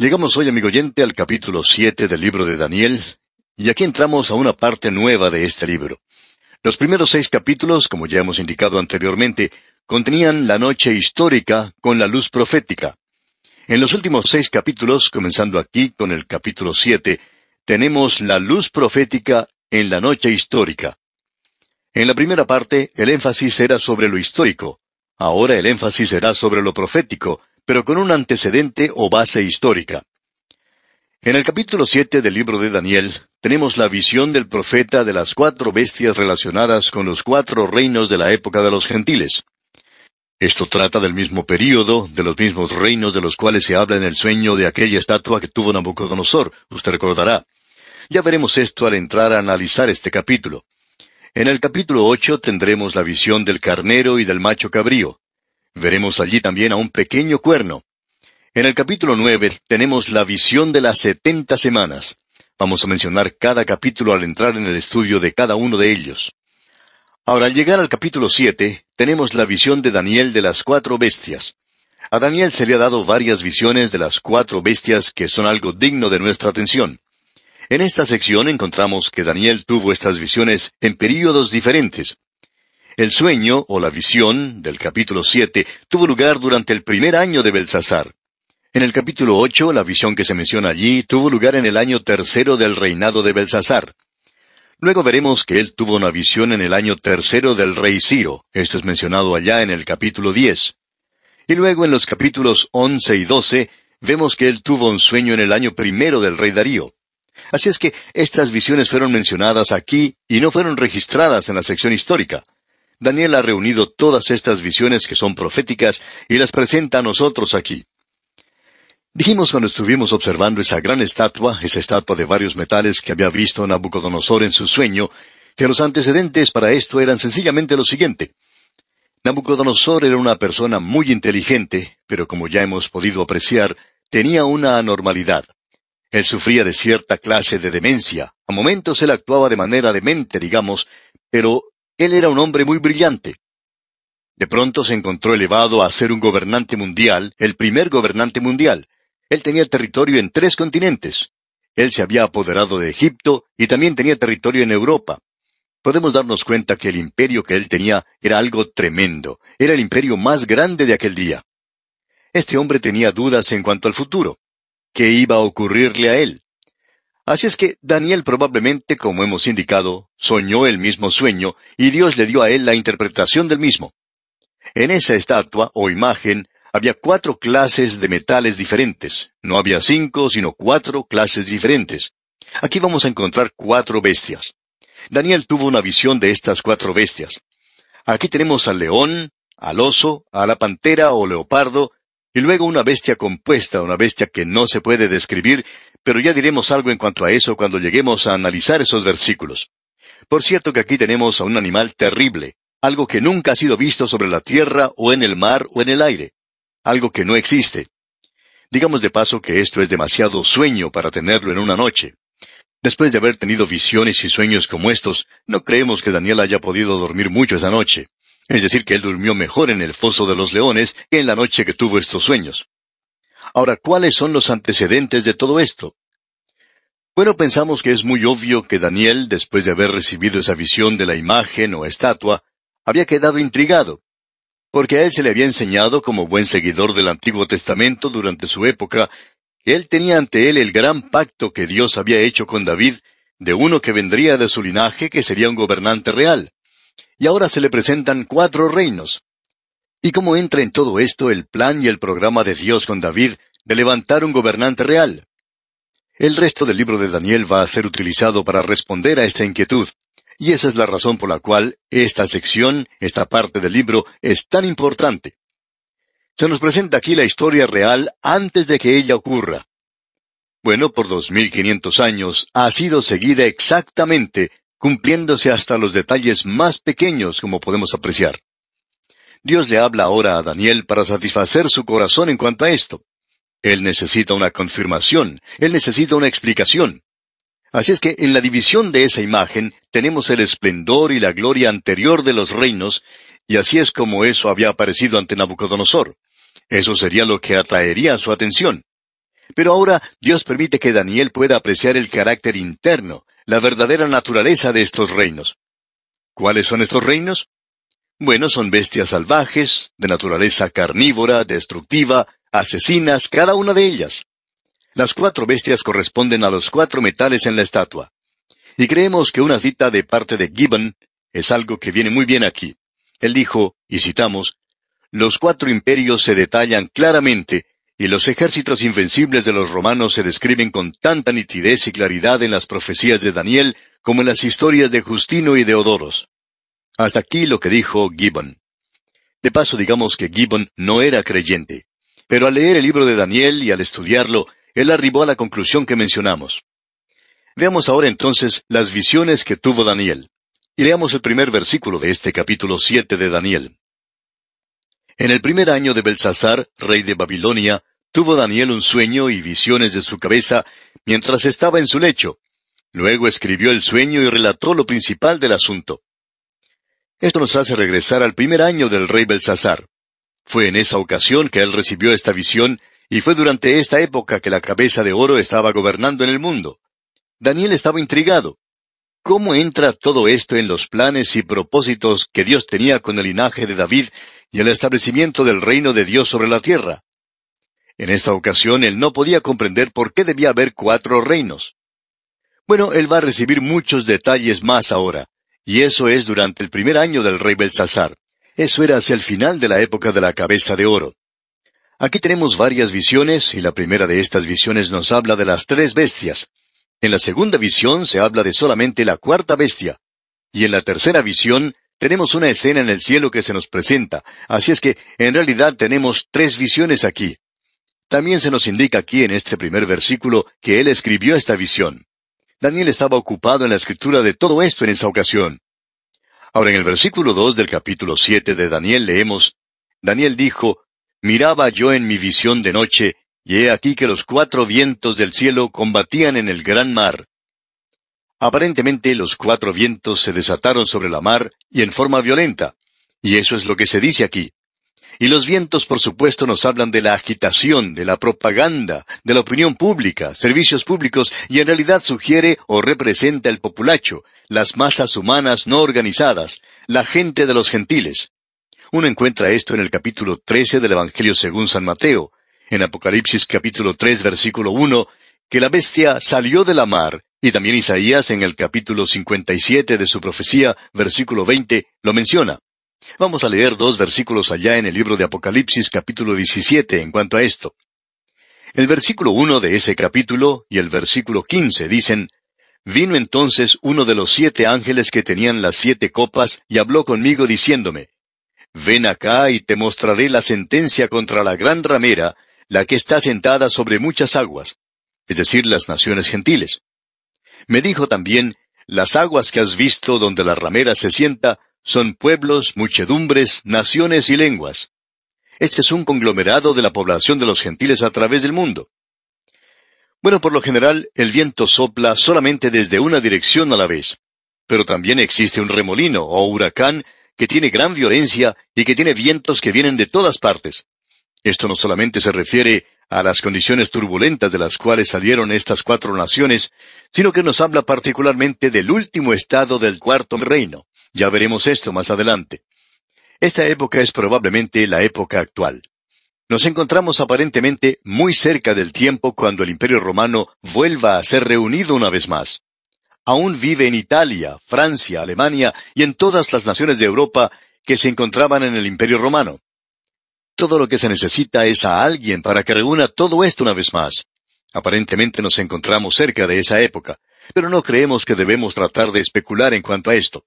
Llegamos hoy, amigo oyente, al capítulo siete del libro de Daniel, y aquí entramos a una parte nueva de este libro. Los primeros seis capítulos, como ya hemos indicado anteriormente, contenían la noche histórica con la luz profética. En los últimos seis capítulos, comenzando aquí con el capítulo siete, tenemos la luz profética en la noche histórica. En la primera parte, el énfasis era sobre lo histórico. Ahora el énfasis será sobre lo profético, pero con un antecedente o base histórica. En el capítulo siete del libro de Daniel tenemos la visión del profeta de las cuatro bestias relacionadas con los cuatro reinos de la época de los gentiles. Esto trata del mismo período, de los mismos reinos de los cuales se habla en el sueño de aquella estatua que tuvo Nabucodonosor, usted recordará. Ya veremos esto al entrar a analizar este capítulo. En el capítulo ocho tendremos la visión del carnero y del macho cabrío. Veremos allí también a un pequeño cuerno. En el capítulo nueve tenemos la visión de las setenta semanas. Vamos a mencionar cada capítulo al entrar en el estudio de cada uno de ellos. Ahora, al llegar al capítulo siete, tenemos la visión de Daniel de las cuatro bestias. A Daniel se le ha dado varias visiones de las cuatro bestias que son algo digno de nuestra atención. En esta sección encontramos que Daniel tuvo estas visiones en períodos diferentes. El sueño o la visión del capítulo siete tuvo lugar durante el primer año de Belsasar. En el capítulo ocho, la visión que se menciona allí tuvo lugar en el año tercero del reinado de Belsasar. Luego veremos que él tuvo una visión en el año tercero del rey Ciro. Esto es mencionado allá en el capítulo diez. Y luego en los capítulos once y doce vemos que él tuvo un sueño en el año primero del rey Darío. Así es que estas visiones fueron mencionadas aquí y no fueron registradas en la sección histórica. Daniel ha reunido todas estas visiones que son proféticas y las presenta a nosotros aquí. Dijimos cuando estuvimos observando esa gran estatua, esa estatua de varios metales que había visto Nabucodonosor en su sueño, que los antecedentes para esto eran sencillamente lo siguiente. Nabucodonosor era una persona muy inteligente, pero como ya hemos podido apreciar, tenía una anormalidad. Él sufría de cierta clase de demencia. A momentos él actuaba de manera demente, digamos, pero él era un hombre muy brillante. De pronto se encontró elevado a ser un gobernante mundial, el primer gobernante mundial. Él tenía territorio en tres continentes. Él se había apoderado de Egipto y también tenía territorio en Europa. Podemos darnos cuenta que el imperio que él tenía era algo tremendo, era el imperio más grande de aquel día. Este hombre tenía dudas en cuanto al futuro. ¿Qué iba a ocurrirle a él? Así es que Daniel probablemente, como hemos indicado, soñó el mismo sueño y Dios le dio a él la interpretación del mismo. En esa estatua o imagen había cuatro clases de metales diferentes. No había cinco, sino cuatro clases diferentes. Aquí vamos a encontrar cuatro bestias. Daniel tuvo una visión de estas cuatro bestias. Aquí tenemos al león, al oso, a la pantera o leopardo, y luego una bestia compuesta, una bestia que no se puede describir, pero ya diremos algo en cuanto a eso cuando lleguemos a analizar esos versículos. Por cierto que aquí tenemos a un animal terrible, algo que nunca ha sido visto sobre la tierra o en el mar o en el aire, algo que no existe. Digamos de paso que esto es demasiado sueño para tenerlo en una noche. Después de haber tenido visiones y sueños como estos, no creemos que Daniel haya podido dormir mucho esa noche. Es decir, que él durmió mejor en el foso de los leones que en la noche que tuvo estos sueños. Ahora, ¿cuáles son los antecedentes de todo esto? Bueno, pensamos que es muy obvio que Daniel, después de haber recibido esa visión de la imagen o estatua, había quedado intrigado, porque a él se le había enseñado como buen seguidor del Antiguo Testamento durante su época, que él tenía ante él el gran pacto que Dios había hecho con David, de uno que vendría de su linaje que sería un gobernante real y ahora se le presentan cuatro reinos. ¿Y cómo entra en todo esto el plan y el programa de Dios con David de levantar un gobernante real? El resto del libro de Daniel va a ser utilizado para responder a esta inquietud, y esa es la razón por la cual esta sección, esta parte del libro, es tan importante. Se nos presenta aquí la historia real antes de que ella ocurra. Bueno, por dos mil quinientos años ha sido seguida exactamente cumpliéndose hasta los detalles más pequeños como podemos apreciar. Dios le habla ahora a Daniel para satisfacer su corazón en cuanto a esto. Él necesita una confirmación, él necesita una explicación. Así es que en la división de esa imagen tenemos el esplendor y la gloria anterior de los reinos, y así es como eso había aparecido ante Nabucodonosor. Eso sería lo que atraería su atención. Pero ahora Dios permite que Daniel pueda apreciar el carácter interno, la verdadera naturaleza de estos reinos. ¿Cuáles son estos reinos? Bueno, son bestias salvajes, de naturaleza carnívora, destructiva, asesinas, cada una de ellas. Las cuatro bestias corresponden a los cuatro metales en la estatua. Y creemos que una cita de parte de Gibbon es algo que viene muy bien aquí. Él dijo, y citamos, Los cuatro imperios se detallan claramente, y los ejércitos invencibles de los romanos se describen con tanta nitidez y claridad en las profecías de Daniel como en las historias de Justino y de Odoros. Hasta aquí lo que dijo Gibbon. De paso digamos que Gibbon no era creyente, pero al leer el libro de Daniel y al estudiarlo, él arribó a la conclusión que mencionamos. Veamos ahora entonces las visiones que tuvo Daniel. Y leamos el primer versículo de este capítulo siete de Daniel. En el primer año de Belsasar, rey de Babilonia, tuvo Daniel un sueño y visiones de su cabeza mientras estaba en su lecho. Luego escribió el sueño y relató lo principal del asunto. Esto nos hace regresar al primer año del rey Belsasar. Fue en esa ocasión que él recibió esta visión y fue durante esta época que la cabeza de oro estaba gobernando en el mundo. Daniel estaba intrigado. ¿Cómo entra todo esto en los planes y propósitos que Dios tenía con el linaje de David y el establecimiento del reino de Dios sobre la tierra? En esta ocasión él no podía comprender por qué debía haber cuatro reinos. Bueno, él va a recibir muchos detalles más ahora, y eso es durante el primer año del rey Belsasar. Eso era hacia el final de la época de la cabeza de oro. Aquí tenemos varias visiones, y la primera de estas visiones nos habla de las tres bestias, en la segunda visión se habla de solamente la cuarta bestia. Y en la tercera visión tenemos una escena en el cielo que se nos presenta. Así es que, en realidad, tenemos tres visiones aquí. También se nos indica aquí en este primer versículo que él escribió esta visión. Daniel estaba ocupado en la escritura de todo esto en esa ocasión. Ahora en el versículo dos del capítulo siete de Daniel leemos, Daniel dijo, Miraba yo en mi visión de noche, y he aquí que los cuatro vientos del cielo combatían en el gran mar. Aparentemente los cuatro vientos se desataron sobre la mar y en forma violenta, y eso es lo que se dice aquí. Y los vientos, por supuesto, nos hablan de la agitación, de la propaganda, de la opinión pública, servicios públicos, y en realidad sugiere o representa el populacho, las masas humanas no organizadas, la gente de los gentiles. Uno encuentra esto en el capítulo 13 del Evangelio según San Mateo, en Apocalipsis capítulo 3 versículo 1, que la bestia salió de la mar, y también Isaías en el capítulo 57 de su profecía, versículo 20, lo menciona. Vamos a leer dos versículos allá en el libro de Apocalipsis capítulo 17 en cuanto a esto. El versículo 1 de ese capítulo y el versículo 15 dicen, Vino entonces uno de los siete ángeles que tenían las siete copas y habló conmigo diciéndome, Ven acá y te mostraré la sentencia contra la gran ramera, la que está sentada sobre muchas aguas, es decir, las naciones gentiles. Me dijo también, las aguas que has visto donde la ramera se sienta son pueblos, muchedumbres, naciones y lenguas. Este es un conglomerado de la población de los gentiles a través del mundo. Bueno, por lo general, el viento sopla solamente desde una dirección a la vez, pero también existe un remolino o huracán que tiene gran violencia y que tiene vientos que vienen de todas partes. Esto no solamente se refiere a las condiciones turbulentas de las cuales salieron estas cuatro naciones, sino que nos habla particularmente del último estado del cuarto reino. Ya veremos esto más adelante. Esta época es probablemente la época actual. Nos encontramos aparentemente muy cerca del tiempo cuando el Imperio Romano vuelva a ser reunido una vez más. Aún vive en Italia, Francia, Alemania y en todas las naciones de Europa que se encontraban en el Imperio Romano. Todo lo que se necesita es a alguien para que reúna todo esto una vez más. Aparentemente nos encontramos cerca de esa época, pero no creemos que debemos tratar de especular en cuanto a esto.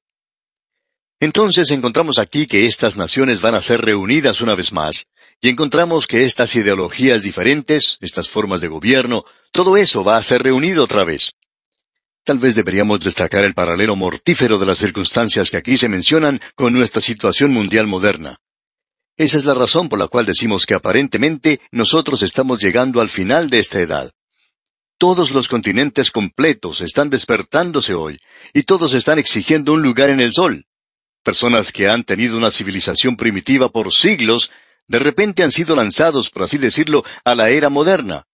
Entonces encontramos aquí que estas naciones van a ser reunidas una vez más, y encontramos que estas ideologías diferentes, estas formas de gobierno, todo eso va a ser reunido otra vez. Tal vez deberíamos destacar el paralelo mortífero de las circunstancias que aquí se mencionan con nuestra situación mundial moderna. Esa es la razón por la cual decimos que aparentemente nosotros estamos llegando al final de esta edad. Todos los continentes completos están despertándose hoy, y todos están exigiendo un lugar en el sol. Personas que han tenido una civilización primitiva por siglos, de repente han sido lanzados, por así decirlo, a la era moderna.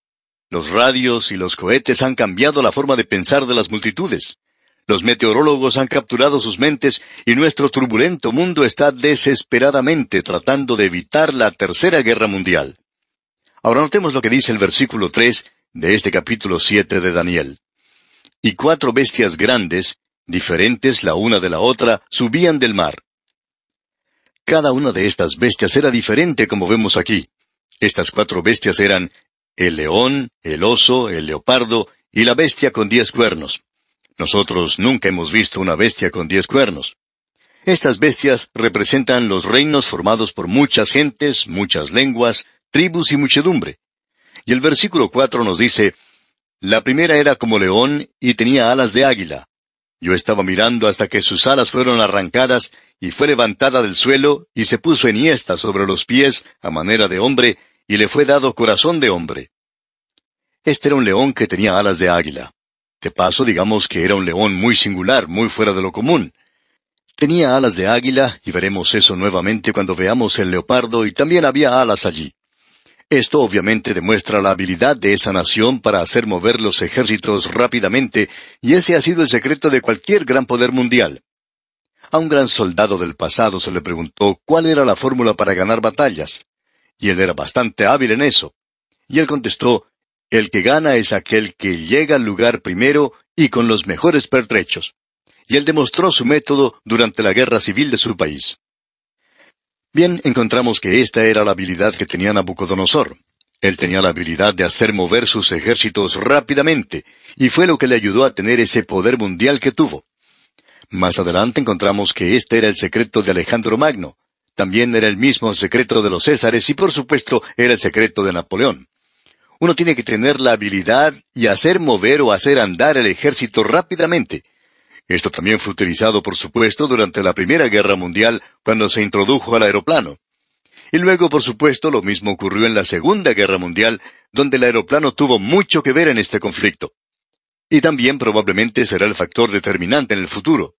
Los radios y los cohetes han cambiado la forma de pensar de las multitudes. Los meteorólogos han capturado sus mentes y nuestro turbulento mundo está desesperadamente tratando de evitar la Tercera Guerra Mundial. Ahora notemos lo que dice el versículo tres de este capítulo siete de Daniel. Y cuatro bestias grandes, diferentes la una de la otra, subían del mar. Cada una de estas bestias era diferente como vemos aquí. Estas cuatro bestias eran el león, el oso, el leopardo y la bestia con diez cuernos. Nosotros nunca hemos visto una bestia con diez cuernos. Estas bestias representan los reinos formados por muchas gentes, muchas lenguas, tribus y muchedumbre. Y el versículo cuatro nos dice, La primera era como león y tenía alas de águila. Yo estaba mirando hasta que sus alas fueron arrancadas y fue levantada del suelo y se puso enhiesta sobre los pies a manera de hombre y le fue dado corazón de hombre. Este era un león que tenía alas de águila. De paso, digamos que era un león muy singular, muy fuera de lo común. Tenía alas de águila, y veremos eso nuevamente cuando veamos el leopardo, y también había alas allí. Esto obviamente demuestra la habilidad de esa nación para hacer mover los ejércitos rápidamente, y ese ha sido el secreto de cualquier gran poder mundial. A un gran soldado del pasado se le preguntó cuál era la fórmula para ganar batallas y él era bastante hábil en eso. Y él contestó, El que gana es aquel que llega al lugar primero y con los mejores pertrechos. Y él demostró su método durante la guerra civil de su país. Bien, encontramos que esta era la habilidad que tenía Nabucodonosor. Él tenía la habilidad de hacer mover sus ejércitos rápidamente, y fue lo que le ayudó a tener ese poder mundial que tuvo. Más adelante encontramos que este era el secreto de Alejandro Magno, también era el mismo secreto de los Césares y por supuesto era el secreto de Napoleón. Uno tiene que tener la habilidad y hacer mover o hacer andar el ejército rápidamente. Esto también fue utilizado, por supuesto, durante la Primera Guerra Mundial, cuando se introdujo al aeroplano. Y luego, por supuesto, lo mismo ocurrió en la Segunda Guerra Mundial, donde el aeroplano tuvo mucho que ver en este conflicto. Y también probablemente será el factor determinante en el futuro.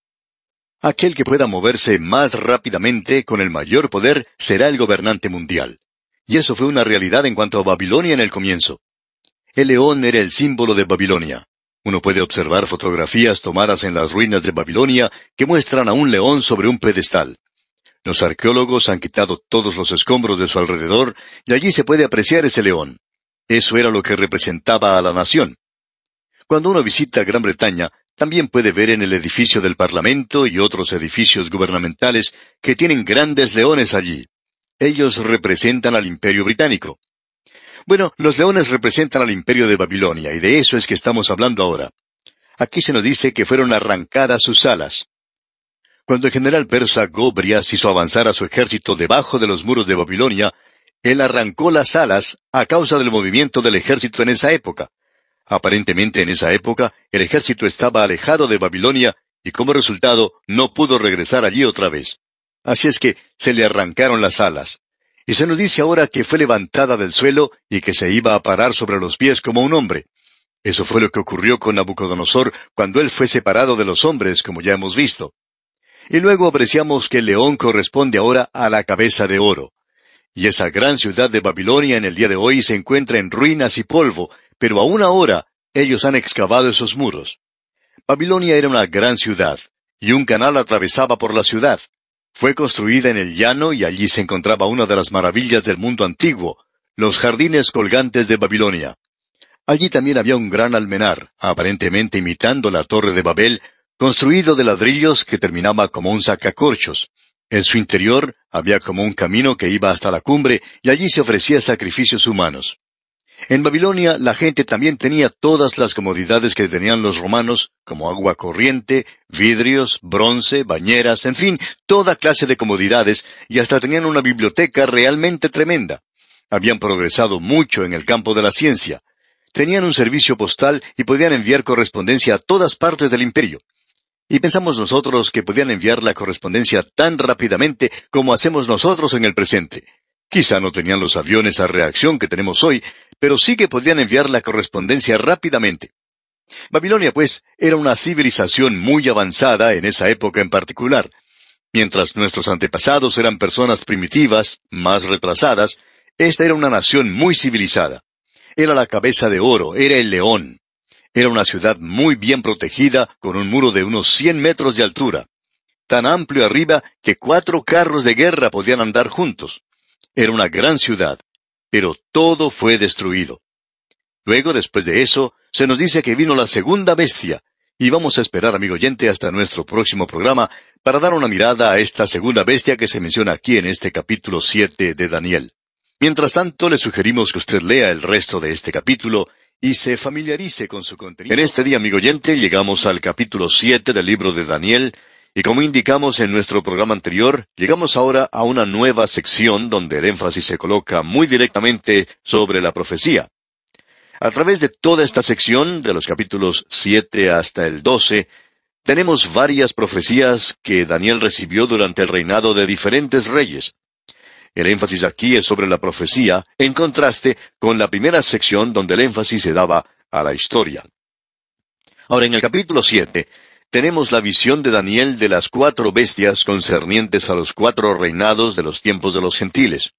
Aquel que pueda moverse más rápidamente, con el mayor poder, será el gobernante mundial. Y eso fue una realidad en cuanto a Babilonia en el comienzo. El león era el símbolo de Babilonia. Uno puede observar fotografías tomadas en las ruinas de Babilonia que muestran a un león sobre un pedestal. Los arqueólogos han quitado todos los escombros de su alrededor y allí se puede apreciar ese león. Eso era lo que representaba a la nación. Cuando uno visita Gran Bretaña, también puede ver en el edificio del Parlamento y otros edificios gubernamentales que tienen grandes leones allí. Ellos representan al imperio británico. Bueno, los leones representan al imperio de Babilonia, y de eso es que estamos hablando ahora. Aquí se nos dice que fueron arrancadas sus alas. Cuando el general persa Gobrias hizo avanzar a su ejército debajo de los muros de Babilonia, él arrancó las alas a causa del movimiento del ejército en esa época. Aparentemente en esa época el ejército estaba alejado de Babilonia y como resultado no pudo regresar allí otra vez. Así es que se le arrancaron las alas. Y se nos dice ahora que fue levantada del suelo y que se iba a parar sobre los pies como un hombre. Eso fue lo que ocurrió con Nabucodonosor cuando él fue separado de los hombres, como ya hemos visto. Y luego apreciamos que el león corresponde ahora a la cabeza de oro. Y esa gran ciudad de Babilonia en el día de hoy se encuentra en ruinas y polvo, pero aún ahora ellos han excavado esos muros. Babilonia era una gran ciudad, y un canal atravesaba por la ciudad. Fue construida en el llano y allí se encontraba una de las maravillas del mundo antiguo, los jardines colgantes de Babilonia. Allí también había un gran almenar, aparentemente imitando la torre de Babel, construido de ladrillos que terminaba como un sacacorchos. En su interior había como un camino que iba hasta la cumbre y allí se ofrecía sacrificios humanos. En Babilonia la gente también tenía todas las comodidades que tenían los romanos, como agua corriente, vidrios, bronce, bañeras, en fin, toda clase de comodidades, y hasta tenían una biblioteca realmente tremenda. Habían progresado mucho en el campo de la ciencia. Tenían un servicio postal y podían enviar correspondencia a todas partes del imperio. Y pensamos nosotros que podían enviar la correspondencia tan rápidamente como hacemos nosotros en el presente. Quizá no tenían los aviones a reacción que tenemos hoy, pero sí que podían enviar la correspondencia rápidamente. Babilonia, pues, era una civilización muy avanzada en esa época en particular. Mientras nuestros antepasados eran personas primitivas, más retrasadas, esta era una nación muy civilizada. era la cabeza de oro, era el león. Era una ciudad muy bien protegida, con un muro de unos cien metros de altura. Tan amplio arriba que cuatro carros de guerra podían andar juntos. Era una gran ciudad, pero todo fue destruido. Luego, después de eso, se nos dice que vino la segunda bestia, y vamos a esperar, amigo oyente, hasta nuestro próximo programa para dar una mirada a esta segunda bestia que se menciona aquí en este capítulo siete de Daniel. Mientras tanto, le sugerimos que usted lea el resto de este capítulo y se familiarice con su contenido. En este día, amigo oyente, llegamos al capítulo siete del libro de Daniel, y como indicamos en nuestro programa anterior, llegamos ahora a una nueva sección donde el énfasis se coloca muy directamente sobre la profecía. A través de toda esta sección, de los capítulos siete hasta el doce, tenemos varias profecías que Daniel recibió durante el reinado de diferentes reyes. El énfasis aquí es sobre la profecía, en contraste con la primera sección donde el énfasis se daba a la historia. Ahora, en el capítulo siete, tenemos la visión de Daniel de las cuatro bestias concernientes a los cuatro reinados de los tiempos de los gentiles.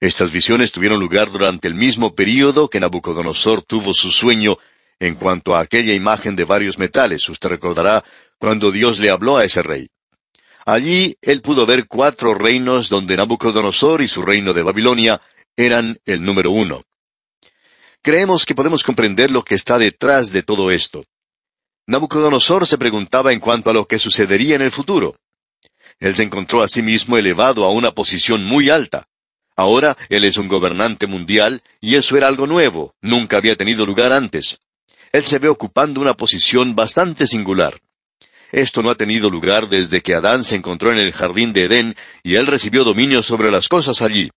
Estas visiones tuvieron lugar durante el mismo período que Nabucodonosor tuvo su sueño en cuanto a aquella imagen de varios metales. Usted recordará cuando Dios le habló a ese rey. Allí él pudo ver cuatro reinos donde Nabucodonosor y su reino de Babilonia eran el número uno. Creemos que podemos comprender lo que está detrás de todo esto. Nabucodonosor se preguntaba en cuanto a lo que sucedería en el futuro. Él se encontró a sí mismo elevado a una posición muy alta. Ahora él es un gobernante mundial y eso era algo nuevo, nunca había tenido lugar antes. Él se ve ocupando una posición bastante singular. Esto no ha tenido lugar desde que Adán se encontró en el jardín de Edén y él recibió dominio sobre las cosas allí.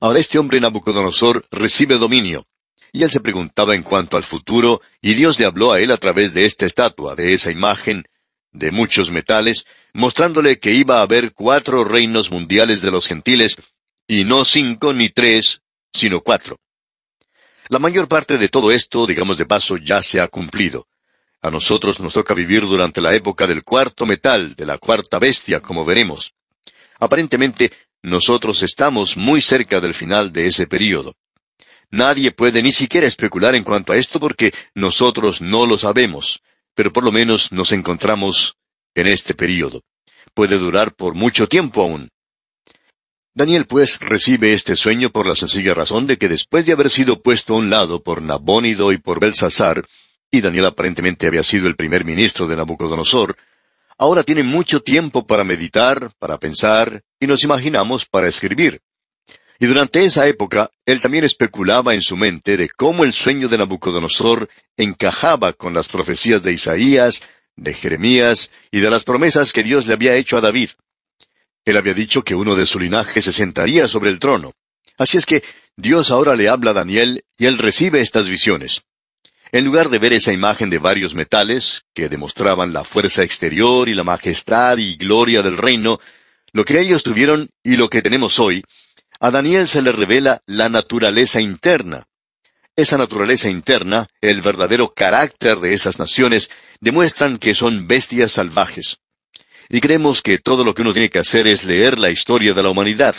Ahora este hombre Nabucodonosor recibe dominio. Y él se preguntaba en cuanto al futuro, y Dios le habló a él a través de esta estatua, de esa imagen, de muchos metales, mostrándole que iba a haber cuatro reinos mundiales de los gentiles, y no cinco ni tres, sino cuatro. La mayor parte de todo esto, digamos de paso, ya se ha cumplido. A nosotros nos toca vivir durante la época del cuarto metal, de la cuarta bestia, como veremos. Aparentemente, nosotros estamos muy cerca del final de ese período. Nadie puede ni siquiera especular en cuanto a esto porque nosotros no lo sabemos, pero por lo menos nos encontramos en este período. Puede durar por mucho tiempo aún. Daniel pues recibe este sueño por la sencilla razón de que después de haber sido puesto a un lado por Nabónido y por Belsasar, y Daniel aparentemente había sido el primer ministro de Nabucodonosor, ahora tiene mucho tiempo para meditar, para pensar, y nos imaginamos para escribir. Y durante esa época, él también especulaba en su mente de cómo el sueño de Nabucodonosor encajaba con las profecías de Isaías, de Jeremías y de las promesas que Dios le había hecho a David. Él había dicho que uno de su linaje se sentaría sobre el trono. Así es que Dios ahora le habla a Daniel y él recibe estas visiones. En lugar de ver esa imagen de varios metales, que demostraban la fuerza exterior y la majestad y gloria del reino, lo que ellos tuvieron y lo que tenemos hoy, a Daniel se le revela la naturaleza interna. Esa naturaleza interna, el verdadero carácter de esas naciones, demuestran que son bestias salvajes. Y creemos que todo lo que uno tiene que hacer es leer la historia de la humanidad.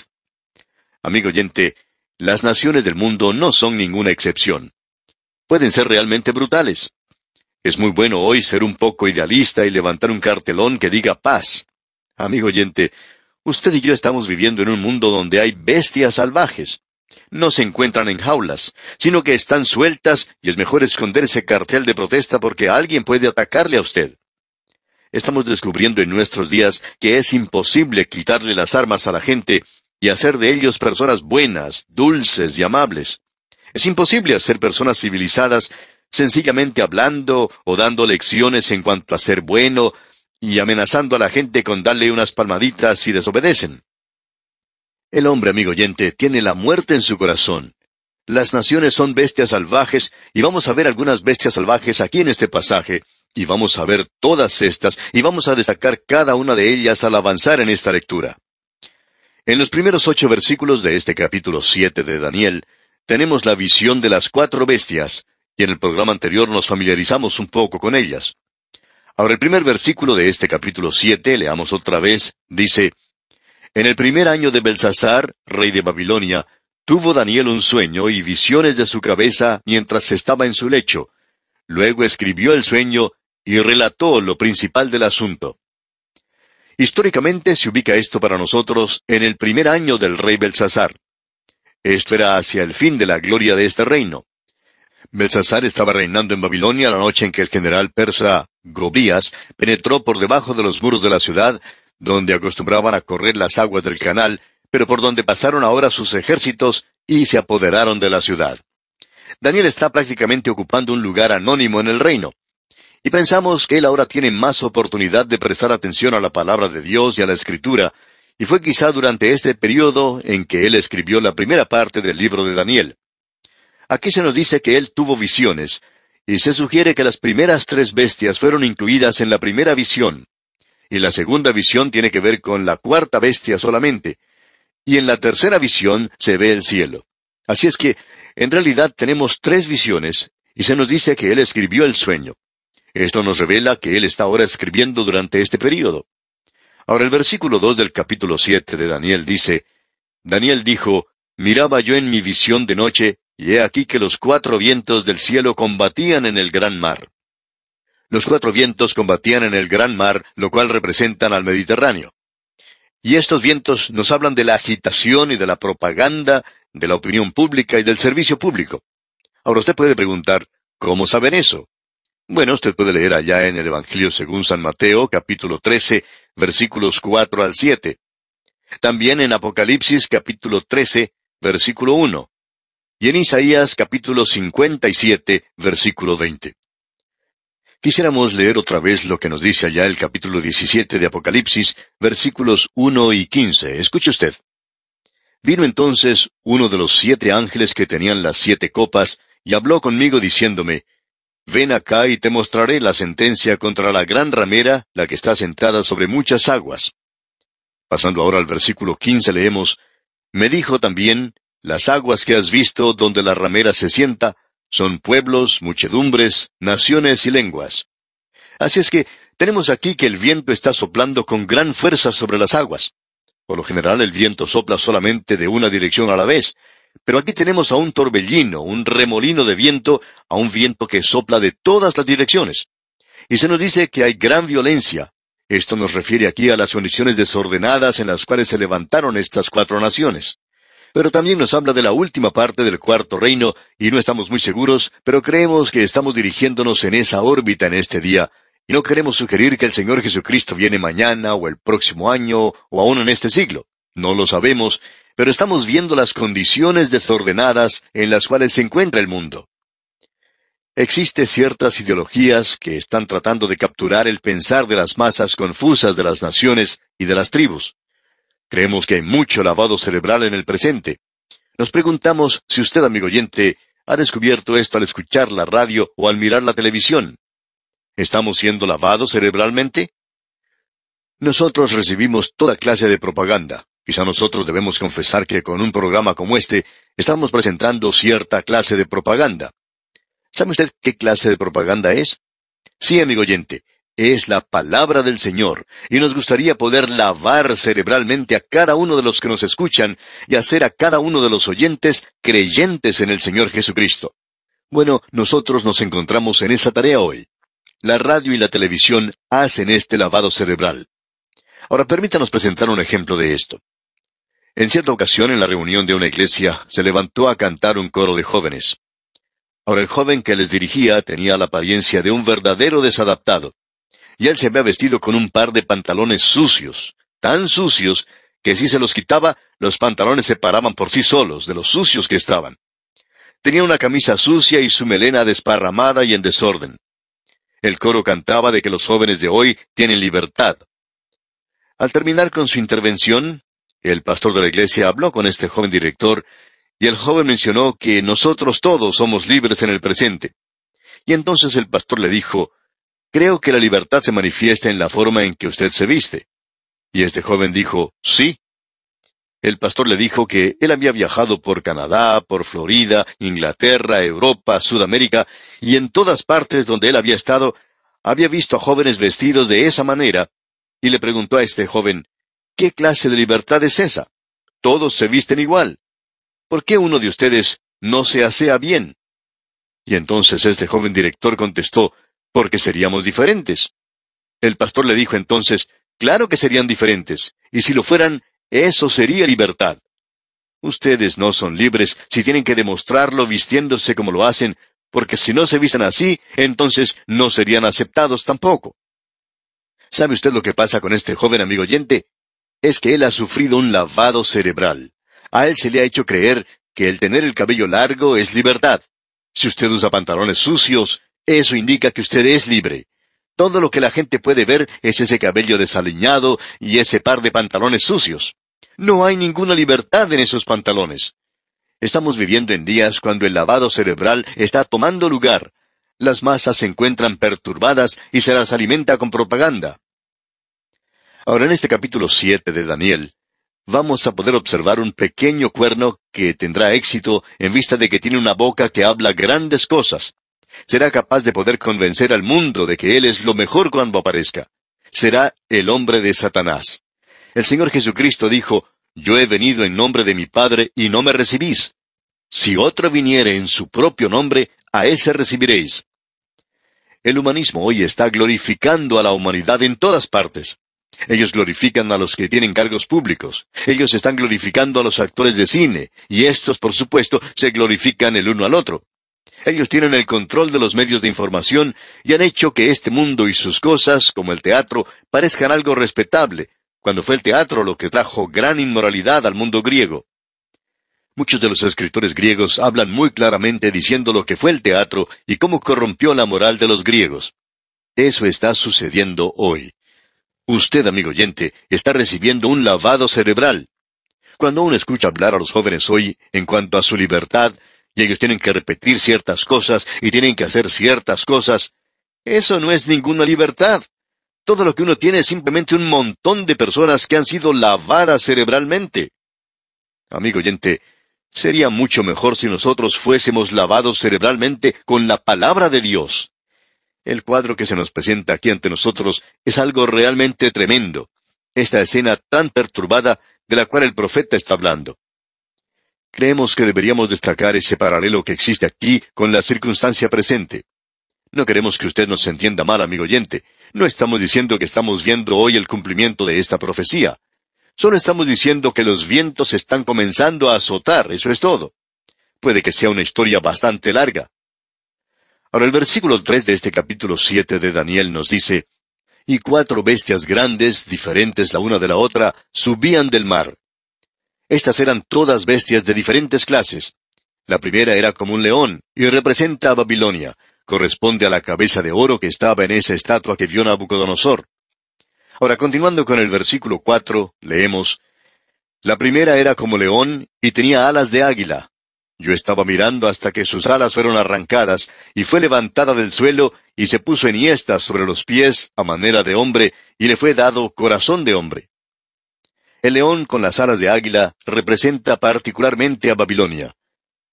Amigo oyente, las naciones del mundo no son ninguna excepción pueden ser realmente brutales. Es muy bueno hoy ser un poco idealista y levantar un cartelón que diga paz. Amigo oyente, usted y yo estamos viviendo en un mundo donde hay bestias salvajes. No se encuentran en jaulas, sino que están sueltas y es mejor esconder ese cartel de protesta porque alguien puede atacarle a usted. Estamos descubriendo en nuestros días que es imposible quitarle las armas a la gente y hacer de ellos personas buenas, dulces y amables. Es imposible hacer personas civilizadas sencillamente hablando o dando lecciones en cuanto a ser bueno y amenazando a la gente con darle unas palmaditas si desobedecen. El hombre, amigo oyente, tiene la muerte en su corazón. Las naciones son bestias salvajes y vamos a ver algunas bestias salvajes aquí en este pasaje y vamos a ver todas estas y vamos a destacar cada una de ellas al avanzar en esta lectura. En los primeros ocho versículos de este capítulo siete de Daniel, tenemos la visión de las cuatro bestias, y en el programa anterior nos familiarizamos un poco con ellas. Ahora el primer versículo de este capítulo siete, leamos otra vez, dice, En el primer año de Belsasar, rey de Babilonia, Tuvo Daniel un sueño y visiones de su cabeza mientras estaba en su lecho. Luego escribió el sueño y relató lo principal del asunto. Históricamente se ubica esto para nosotros en el primer año del rey Belsasar. Esto era hacia el fin de la gloria de este reino. Belsasar estaba reinando en Babilonia la noche en que el general persa Gobías penetró por debajo de los muros de la ciudad, donde acostumbraban a correr las aguas del canal, pero por donde pasaron ahora sus ejércitos y se apoderaron de la ciudad. Daniel está prácticamente ocupando un lugar anónimo en el reino. Y pensamos que él ahora tiene más oportunidad de prestar atención a la palabra de Dios y a la escritura, y fue quizá durante este periodo en que él escribió la primera parte del libro de Daniel. Aquí se nos dice que él tuvo visiones, y se sugiere que las primeras tres bestias fueron incluidas en la primera visión, y la segunda visión tiene que ver con la cuarta bestia solamente, y en la tercera visión se ve el cielo. Así es que, en realidad tenemos tres visiones, y se nos dice que él escribió el sueño. Esto nos revela que él está ahora escribiendo durante este período. Ahora el versículo 2 del capítulo 7 de Daniel dice, Daniel dijo, Miraba yo en mi visión de noche, y he aquí que los cuatro vientos del cielo combatían en el gran mar. Los cuatro vientos combatían en el gran mar, lo cual representan al Mediterráneo. Y estos vientos nos hablan de la agitación y de la propaganda, de la opinión pública y del servicio público. Ahora usted puede preguntar, ¿cómo saben eso? Bueno, usted puede leer allá en el Evangelio según San Mateo, capítulo 13, versículos 4 al 7. También en Apocalipsis, capítulo 13, versículo 1. Y en Isaías, capítulo 57, versículo 20. Quisiéramos leer otra vez lo que nos dice allá el capítulo 17 de Apocalipsis, versículos 1 y 15. Escuche usted. Vino entonces uno de los siete ángeles que tenían las siete copas, y habló conmigo diciéndome, Ven acá y te mostraré la sentencia contra la gran ramera, la que está sentada sobre muchas aguas. Pasando ahora al versículo 15 leemos, Me dijo también, Las aguas que has visto donde la ramera se sienta, son pueblos, muchedumbres, naciones y lenguas. Así es que tenemos aquí que el viento está soplando con gran fuerza sobre las aguas. Por lo general el viento sopla solamente de una dirección a la vez, pero aquí tenemos a un torbellino, un remolino de viento, a un viento que sopla de todas las direcciones. Y se nos dice que hay gran violencia. Esto nos refiere aquí a las condiciones desordenadas en las cuales se levantaron estas cuatro naciones. Pero también nos habla de la última parte del cuarto reino, y no estamos muy seguros, pero creemos que estamos dirigiéndonos en esa órbita en este día, y no queremos sugerir que el Señor Jesucristo viene mañana o el próximo año o aún en este siglo. No lo sabemos, pero estamos viendo las condiciones desordenadas en las cuales se encuentra el mundo. Existen ciertas ideologías que están tratando de capturar el pensar de las masas confusas de las naciones y de las tribus. Creemos que hay mucho lavado cerebral en el presente. Nos preguntamos si usted, amigo oyente, ha descubierto esto al escuchar la radio o al mirar la televisión. ¿Estamos siendo lavados cerebralmente? Nosotros recibimos toda clase de propaganda, Quizá nosotros debemos confesar que con un programa como este estamos presentando cierta clase de propaganda. ¿Sabe usted qué clase de propaganda es? Sí, amigo oyente, es la palabra del Señor, y nos gustaría poder lavar cerebralmente a cada uno de los que nos escuchan y hacer a cada uno de los oyentes creyentes en el Señor Jesucristo. Bueno, nosotros nos encontramos en esa tarea hoy. La radio y la televisión hacen este lavado cerebral. Ahora permítanos presentar un ejemplo de esto. En cierta ocasión, en la reunión de una iglesia, se levantó a cantar un coro de jóvenes. Ahora el joven que les dirigía tenía la apariencia de un verdadero desadaptado, y él se había vestido con un par de pantalones sucios, tan sucios que si se los quitaba, los pantalones se paraban por sí solos de los sucios que estaban. Tenía una camisa sucia y su melena desparramada y en desorden. El coro cantaba de que los jóvenes de hoy tienen libertad. Al terminar con su intervención, el pastor de la iglesia habló con este joven director y el joven mencionó que nosotros todos somos libres en el presente. Y entonces el pastor le dijo, Creo que la libertad se manifiesta en la forma en que usted se viste. Y este joven dijo, Sí. El pastor le dijo que él había viajado por Canadá, por Florida, Inglaterra, Europa, Sudamérica, y en todas partes donde él había estado, había visto a jóvenes vestidos de esa manera, y le preguntó a este joven, ¿Qué clase de libertad es esa? Todos se visten igual. ¿por qué uno de ustedes no se asea bien? Y entonces este joven director contestó, porque seríamos diferentes. El pastor le dijo entonces, claro que serían diferentes, y si lo fueran, eso sería libertad. Ustedes no son libres si tienen que demostrarlo vistiéndose como lo hacen, porque si no se visten así, entonces no serían aceptados tampoco. ¿Sabe usted lo que pasa con este joven amigo oyente? Es que él ha sufrido un lavado cerebral. A él se le ha hecho creer que el tener el cabello largo es libertad. Si usted usa pantalones sucios, eso indica que usted es libre. Todo lo que la gente puede ver es ese cabello desaliñado y ese par de pantalones sucios. No hay ninguna libertad en esos pantalones. Estamos viviendo en días cuando el lavado cerebral está tomando lugar. Las masas se encuentran perturbadas y se las alimenta con propaganda. Ahora en este capítulo siete de Daniel, vamos a poder observar un pequeño cuerno que tendrá éxito en vista de que tiene una boca que habla grandes cosas. Será capaz de poder convencer al mundo de que Él es lo mejor cuando aparezca. Será el hombre de Satanás. El Señor Jesucristo dijo, Yo he venido en nombre de mi Padre y no me recibís. Si otro viniere en su propio nombre, a ese recibiréis. El humanismo hoy está glorificando a la humanidad en todas partes. Ellos glorifican a los que tienen cargos públicos. Ellos están glorificando a los actores de cine, y estos, por supuesto, se glorifican el uno al otro. Ellos tienen el control de los medios de información y han hecho que este mundo y sus cosas, como el teatro, parezcan algo respetable, cuando fue el teatro lo que trajo gran inmoralidad al mundo griego. Muchos de los escritores griegos hablan muy claramente diciendo lo que fue el teatro y cómo corrompió la moral de los griegos. Eso está sucediendo hoy. Usted, amigo oyente, está recibiendo un lavado cerebral. Cuando uno escucha hablar a los jóvenes hoy en cuanto a su libertad, y ellos tienen que repetir ciertas cosas y tienen que hacer ciertas cosas, eso no es ninguna libertad. Todo lo que uno tiene es simplemente un montón de personas que han sido lavadas cerebralmente. Amigo oyente, sería mucho mejor si nosotros fuésemos lavados cerebralmente con la palabra de Dios. El cuadro que se nos presenta aquí ante nosotros es algo realmente tremendo. Esta escena tan perturbada de la cual el profeta está hablando. Creemos que deberíamos destacar ese paralelo que existe aquí con la circunstancia presente. No queremos que usted nos entienda mal, amigo oyente. No estamos diciendo que estamos viendo hoy el cumplimiento de esta profecía. Solo estamos diciendo que los vientos están comenzando a azotar, eso es todo. Puede que sea una historia bastante larga. Ahora el versículo tres de este capítulo siete de Daniel nos dice, Y cuatro bestias grandes, diferentes la una de la otra, subían del mar. Estas eran todas bestias de diferentes clases. La primera era como un león, y representa a Babilonia, corresponde a la cabeza de oro que estaba en esa estatua que vio Nabucodonosor. Ahora, continuando con el versículo cuatro, leemos, La primera era como león y tenía alas de águila. Yo estaba mirando hasta que sus alas fueron arrancadas, y fue levantada del suelo, y se puso enhiesta sobre los pies a manera de hombre, y le fue dado corazón de hombre. El león con las alas de águila representa particularmente a Babilonia.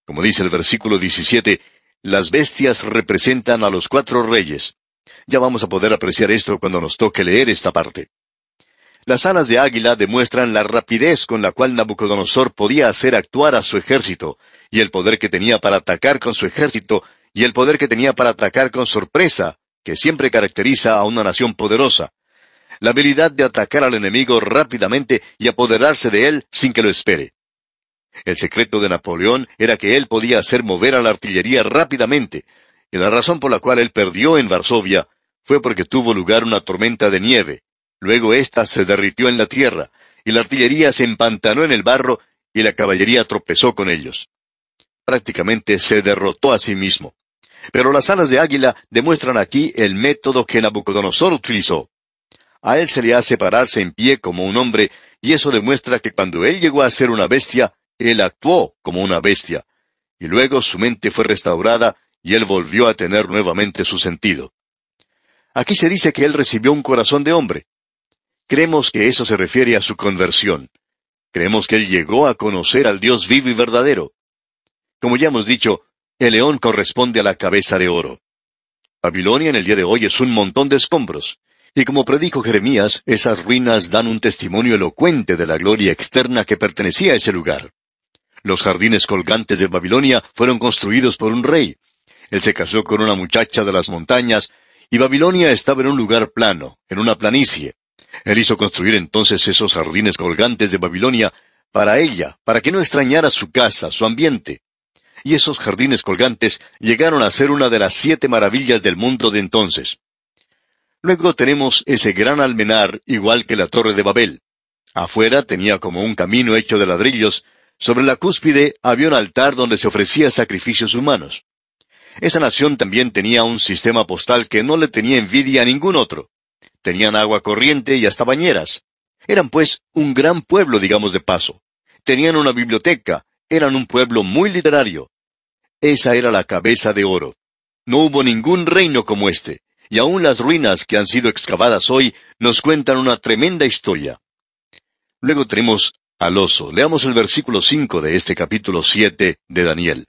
Como dice el versículo 17, las bestias representan a los cuatro reyes. Ya vamos a poder apreciar esto cuando nos toque leer esta parte. Las alas de águila demuestran la rapidez con la cual Nabucodonosor podía hacer actuar a su ejército, y el poder que tenía para atacar con su ejército, y el poder que tenía para atacar con sorpresa, que siempre caracteriza a una nación poderosa. La habilidad de atacar al enemigo rápidamente y apoderarse de él sin que lo espere. El secreto de Napoleón era que él podía hacer mover a la artillería rápidamente, y la razón por la cual él perdió en Varsovia fue porque tuvo lugar una tormenta de nieve. Luego ésta se derritió en la tierra, y la artillería se empantanó en el barro, y la caballería tropezó con ellos. Prácticamente se derrotó a sí mismo. Pero las alas de águila demuestran aquí el método que Nabucodonosor utilizó. A él se le hace pararse en pie como un hombre, y eso demuestra que cuando él llegó a ser una bestia, él actuó como una bestia, y luego su mente fue restaurada y él volvió a tener nuevamente su sentido. Aquí se dice que él recibió un corazón de hombre. Creemos que eso se refiere a su conversión. Creemos que él llegó a conocer al Dios vivo y verdadero. Como ya hemos dicho, el león corresponde a la cabeza de oro. Babilonia en el día de hoy es un montón de escombros. Y como predijo Jeremías, esas ruinas dan un testimonio elocuente de la gloria externa que pertenecía a ese lugar. Los jardines colgantes de Babilonia fueron construidos por un rey. Él se casó con una muchacha de las montañas, y Babilonia estaba en un lugar plano, en una planicie. Él hizo construir entonces esos jardines colgantes de Babilonia para ella, para que no extrañara su casa, su ambiente. Y esos jardines colgantes llegaron a ser una de las siete maravillas del mundo de entonces. Luego tenemos ese gran almenar, igual que la torre de Babel. Afuera tenía como un camino hecho de ladrillos, sobre la cúspide había un altar donde se ofrecía sacrificios humanos. Esa nación también tenía un sistema postal que no le tenía envidia a ningún otro. Tenían agua corriente y hasta bañeras. Eran pues un gran pueblo, digamos de paso. Tenían una biblioteca, eran un pueblo muy literario. Esa era la cabeza de oro. No hubo ningún reino como este, y aún las ruinas que han sido excavadas hoy nos cuentan una tremenda historia. Luego tenemos al oso. Leamos el versículo cinco de este capítulo siete de Daniel.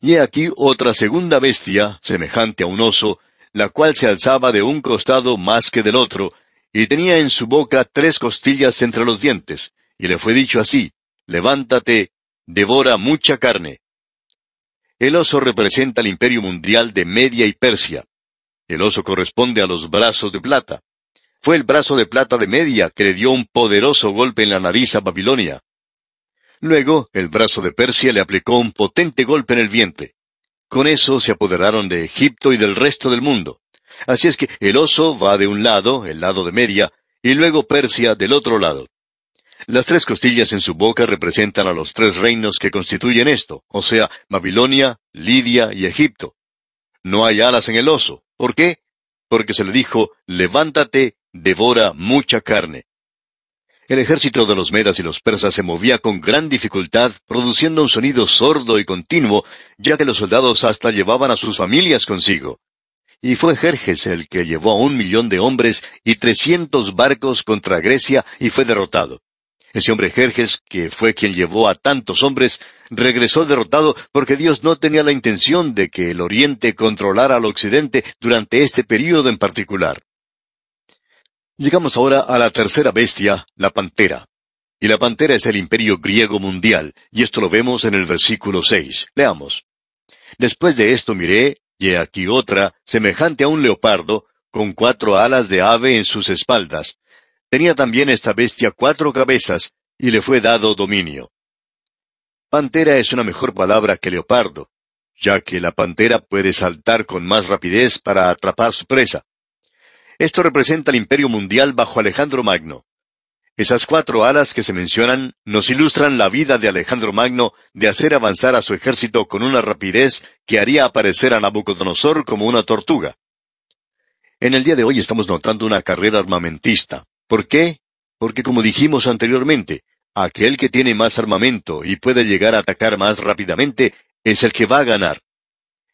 Y he aquí otra segunda bestia, semejante a un oso, la cual se alzaba de un costado más que del otro, y tenía en su boca tres costillas entre los dientes, y le fue dicho así, levántate, devora mucha carne. El oso representa el imperio mundial de Media y Persia. El oso corresponde a los brazos de plata. Fue el brazo de plata de Media que le dio un poderoso golpe en la nariz a Babilonia. Luego, el brazo de Persia le aplicó un potente golpe en el vientre. Con eso se apoderaron de Egipto y del resto del mundo. Así es que el oso va de un lado, el lado de Media, y luego Persia del otro lado. Las tres costillas en su boca representan a los tres reinos que constituyen esto, o sea, Babilonia, Lidia y Egipto. No hay alas en el oso. ¿Por qué? Porque se le dijo, levántate, devora mucha carne. El ejército de los medas y los persas se movía con gran dificultad, produciendo un sonido sordo y continuo, ya que los soldados hasta llevaban a sus familias consigo. Y fue Jerjes el que llevó a un millón de hombres y trescientos barcos contra Grecia y fue derrotado. Ese hombre Jerjes, que fue quien llevó a tantos hombres, regresó derrotado porque Dios no tenía la intención de que el Oriente controlara al Occidente durante este período en particular. Llegamos ahora a la tercera bestia, la pantera. Y la pantera es el imperio griego mundial, y esto lo vemos en el versículo seis. Leamos. Después de esto miré, y he aquí otra, semejante a un leopardo, con cuatro alas de ave en sus espaldas. Tenía también esta bestia cuatro cabezas, y le fue dado dominio. Pantera es una mejor palabra que leopardo, ya que la pantera puede saltar con más rapidez para atrapar su presa. Esto representa el imperio mundial bajo Alejandro Magno. Esas cuatro alas que se mencionan nos ilustran la vida de Alejandro Magno de hacer avanzar a su ejército con una rapidez que haría aparecer a Nabucodonosor como una tortuga. En el día de hoy estamos notando una carrera armamentista. ¿Por qué? Porque como dijimos anteriormente, aquel que tiene más armamento y puede llegar a atacar más rápidamente es el que va a ganar.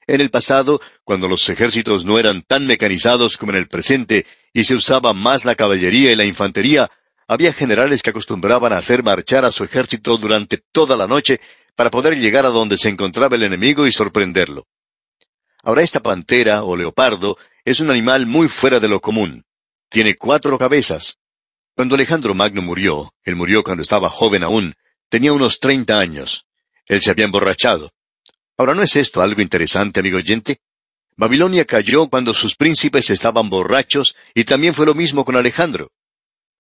En el pasado, cuando los ejércitos no eran tan mecanizados como en el presente y se usaba más la caballería y la infantería, había generales que acostumbraban a hacer marchar a su ejército durante toda la noche para poder llegar a donde se encontraba el enemigo y sorprenderlo. Ahora esta pantera o leopardo es un animal muy fuera de lo común. Tiene cuatro cabezas. Cuando Alejandro Magno murió, él murió cuando estaba joven aún, tenía unos treinta años. Él se había emborrachado. Ahora, ¿no es esto algo interesante, amigo oyente? Babilonia cayó cuando sus príncipes estaban borrachos y también fue lo mismo con Alejandro.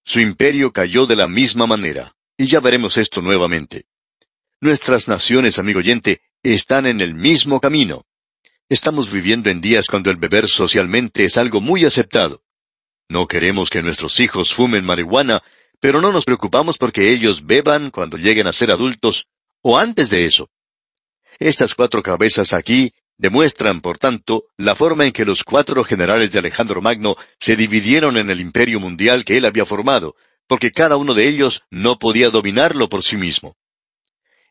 Su imperio cayó de la misma manera. Y ya veremos esto nuevamente. Nuestras naciones, amigo oyente, están en el mismo camino. Estamos viviendo en días cuando el beber socialmente es algo muy aceptado. No queremos que nuestros hijos fumen marihuana, pero no nos preocupamos porque ellos beban cuando lleguen a ser adultos o antes de eso. Estas cuatro cabezas aquí demuestran, por tanto, la forma en que los cuatro generales de Alejandro Magno se dividieron en el imperio mundial que él había formado, porque cada uno de ellos no podía dominarlo por sí mismo.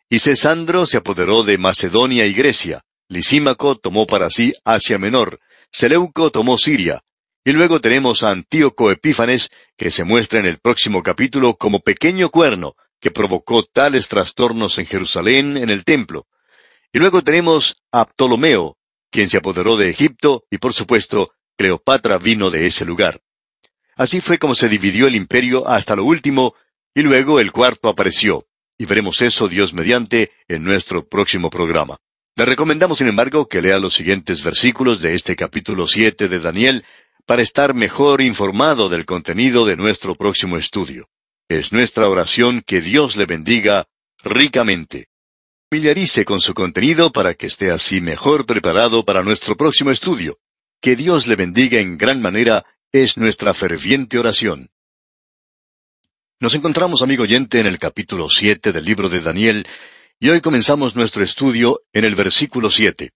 Y Cesandro se apoderó de Macedonia y Grecia, Lisímaco tomó para sí Asia Menor, Seleuco tomó Siria, y luego tenemos a Antíoco Epífanes, que se muestra en el próximo capítulo como pequeño cuerno, que provocó tales trastornos en Jerusalén en el templo, y luego tenemos a Ptolomeo, quien se apoderó de Egipto, y por supuesto, Cleopatra vino de ese lugar. Así fue como se dividió el imperio hasta lo último, y luego el cuarto apareció. y veremos eso, Dios mediante, en nuestro próximo programa. Le recomendamos, sin embargo, que lea los siguientes versículos de este capítulo 7 de Daniel para estar mejor informado del contenido de nuestro próximo estudio. Es nuestra oración que Dios le bendiga ricamente. Familiarice con su contenido para que esté así mejor preparado para nuestro próximo estudio. Que Dios le bendiga en gran manera es nuestra ferviente oración. Nos encontramos, amigo oyente, en el capítulo siete del libro de Daniel, y hoy comenzamos nuestro estudio en el versículo siete.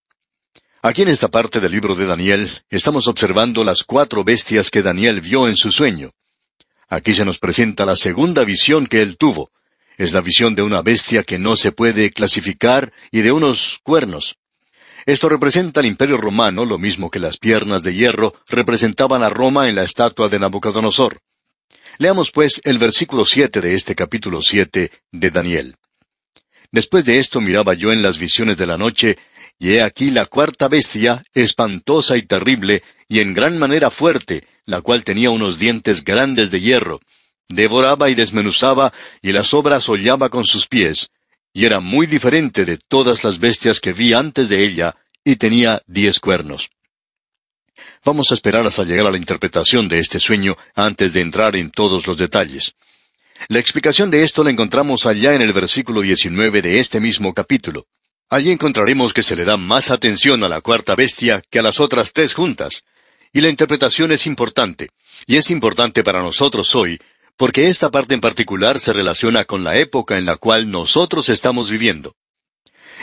Aquí en esta parte del libro de Daniel estamos observando las cuatro bestias que Daniel vio en su sueño. Aquí se nos presenta la segunda visión que él tuvo. Es la visión de una bestia que no se puede clasificar y de unos cuernos. Esto representa al imperio romano, lo mismo que las piernas de hierro representaban a Roma en la estatua de Nabucodonosor. Leamos pues el versículo siete de este capítulo siete de Daniel. Después de esto miraba yo en las visiones de la noche, y he aquí la cuarta bestia, espantosa y terrible, y en gran manera fuerte, la cual tenía unos dientes grandes de hierro. Devoraba y desmenuzaba, y las obras hollaba con sus pies, y era muy diferente de todas las bestias que vi antes de ella, y tenía diez cuernos. Vamos a esperar hasta llegar a la interpretación de este sueño antes de entrar en todos los detalles. La explicación de esto la encontramos allá en el versículo 19 de este mismo capítulo. Allí encontraremos que se le da más atención a la cuarta bestia que a las otras tres juntas. Y la interpretación es importante, y es importante para nosotros hoy, porque esta parte en particular se relaciona con la época en la cual nosotros estamos viviendo.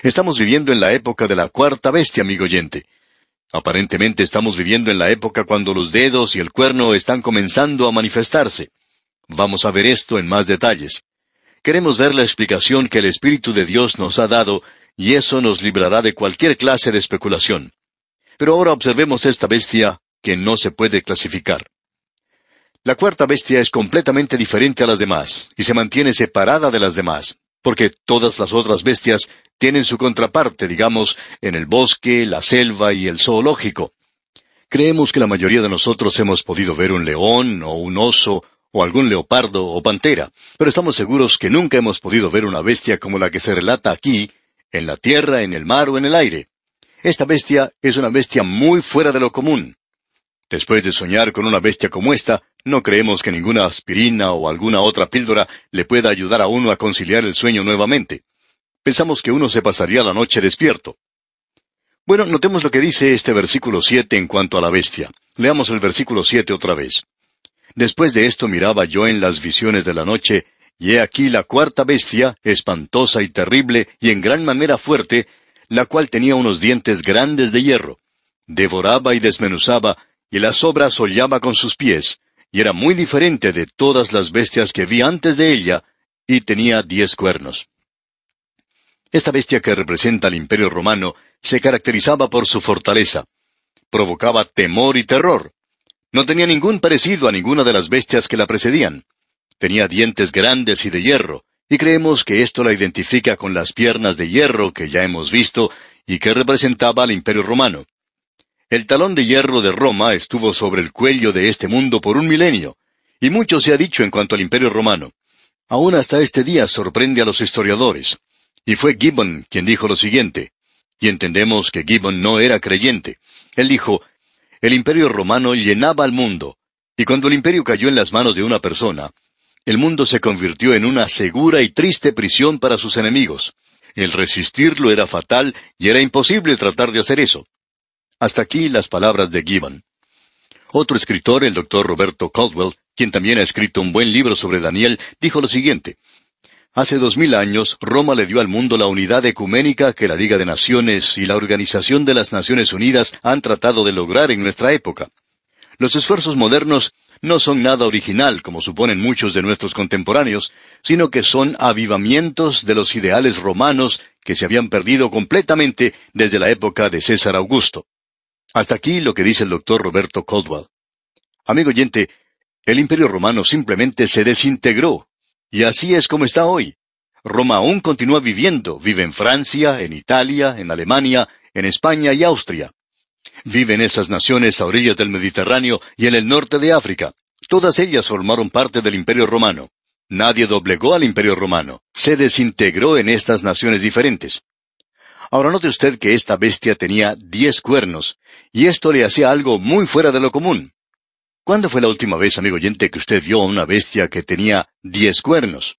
Estamos viviendo en la época de la cuarta bestia, amigo oyente. Aparentemente estamos viviendo en la época cuando los dedos y el cuerno están comenzando a manifestarse. Vamos a ver esto en más detalles. Queremos ver la explicación que el Espíritu de Dios nos ha dado, y eso nos librará de cualquier clase de especulación. Pero ahora observemos esta bestia que no se puede clasificar. La cuarta bestia es completamente diferente a las demás, y se mantiene separada de las demás, porque todas las otras bestias tienen su contraparte, digamos, en el bosque, la selva y el zoológico. Creemos que la mayoría de nosotros hemos podido ver un león o un oso o algún leopardo o pantera, pero estamos seguros que nunca hemos podido ver una bestia como la que se relata aquí, en la tierra, en el mar o en el aire. Esta bestia es una bestia muy fuera de lo común. Después de soñar con una bestia como esta, no creemos que ninguna aspirina o alguna otra píldora le pueda ayudar a uno a conciliar el sueño nuevamente. Pensamos que uno se pasaría la noche despierto. Bueno, notemos lo que dice este versículo siete en cuanto a la bestia. Leamos el versículo siete otra vez. Después de esto miraba yo en las visiones de la noche, y he aquí la cuarta bestia, espantosa y terrible, y en gran manera fuerte, la cual tenía unos dientes grandes de hierro. Devoraba y desmenuzaba, y las obras hollaba con sus pies, y era muy diferente de todas las bestias que vi antes de ella, y tenía diez cuernos. Esta bestia que representa al imperio romano se caracterizaba por su fortaleza. Provocaba temor y terror. No tenía ningún parecido a ninguna de las bestias que la precedían. Tenía dientes grandes y de hierro, y creemos que esto la identifica con las piernas de hierro que ya hemos visto y que representaba al imperio romano. El talón de hierro de Roma estuvo sobre el cuello de este mundo por un milenio, y mucho se ha dicho en cuanto al imperio romano. Aún hasta este día sorprende a los historiadores. Y fue Gibbon quien dijo lo siguiente, y entendemos que Gibbon no era creyente. Él dijo, el imperio romano llenaba al mundo, y cuando el imperio cayó en las manos de una persona, el mundo se convirtió en una segura y triste prisión para sus enemigos. El resistirlo era fatal y era imposible tratar de hacer eso. Hasta aquí las palabras de Gibbon. Otro escritor, el doctor Roberto Caldwell, quien también ha escrito un buen libro sobre Daniel, dijo lo siguiente. Hace dos mil años, Roma le dio al mundo la unidad ecuménica que la Liga de Naciones y la Organización de las Naciones Unidas han tratado de lograr en nuestra época. Los esfuerzos modernos no son nada original, como suponen muchos de nuestros contemporáneos, sino que son avivamientos de los ideales romanos que se habían perdido completamente desde la época de César Augusto. Hasta aquí lo que dice el doctor Roberto Caldwell. Amigo oyente, el imperio romano simplemente se desintegró, y así es como está hoy. Roma aún continúa viviendo, vive en Francia, en Italia, en Alemania, en España y Austria. Vive en esas naciones a orillas del Mediterráneo y en el norte de África. Todas ellas formaron parte del imperio romano. Nadie doblegó al imperio romano, se desintegró en estas naciones diferentes. Ahora note usted que esta bestia tenía diez cuernos, y esto le hacía algo muy fuera de lo común. ¿Cuándo fue la última vez, amigo oyente, que usted vio a una bestia que tenía diez cuernos?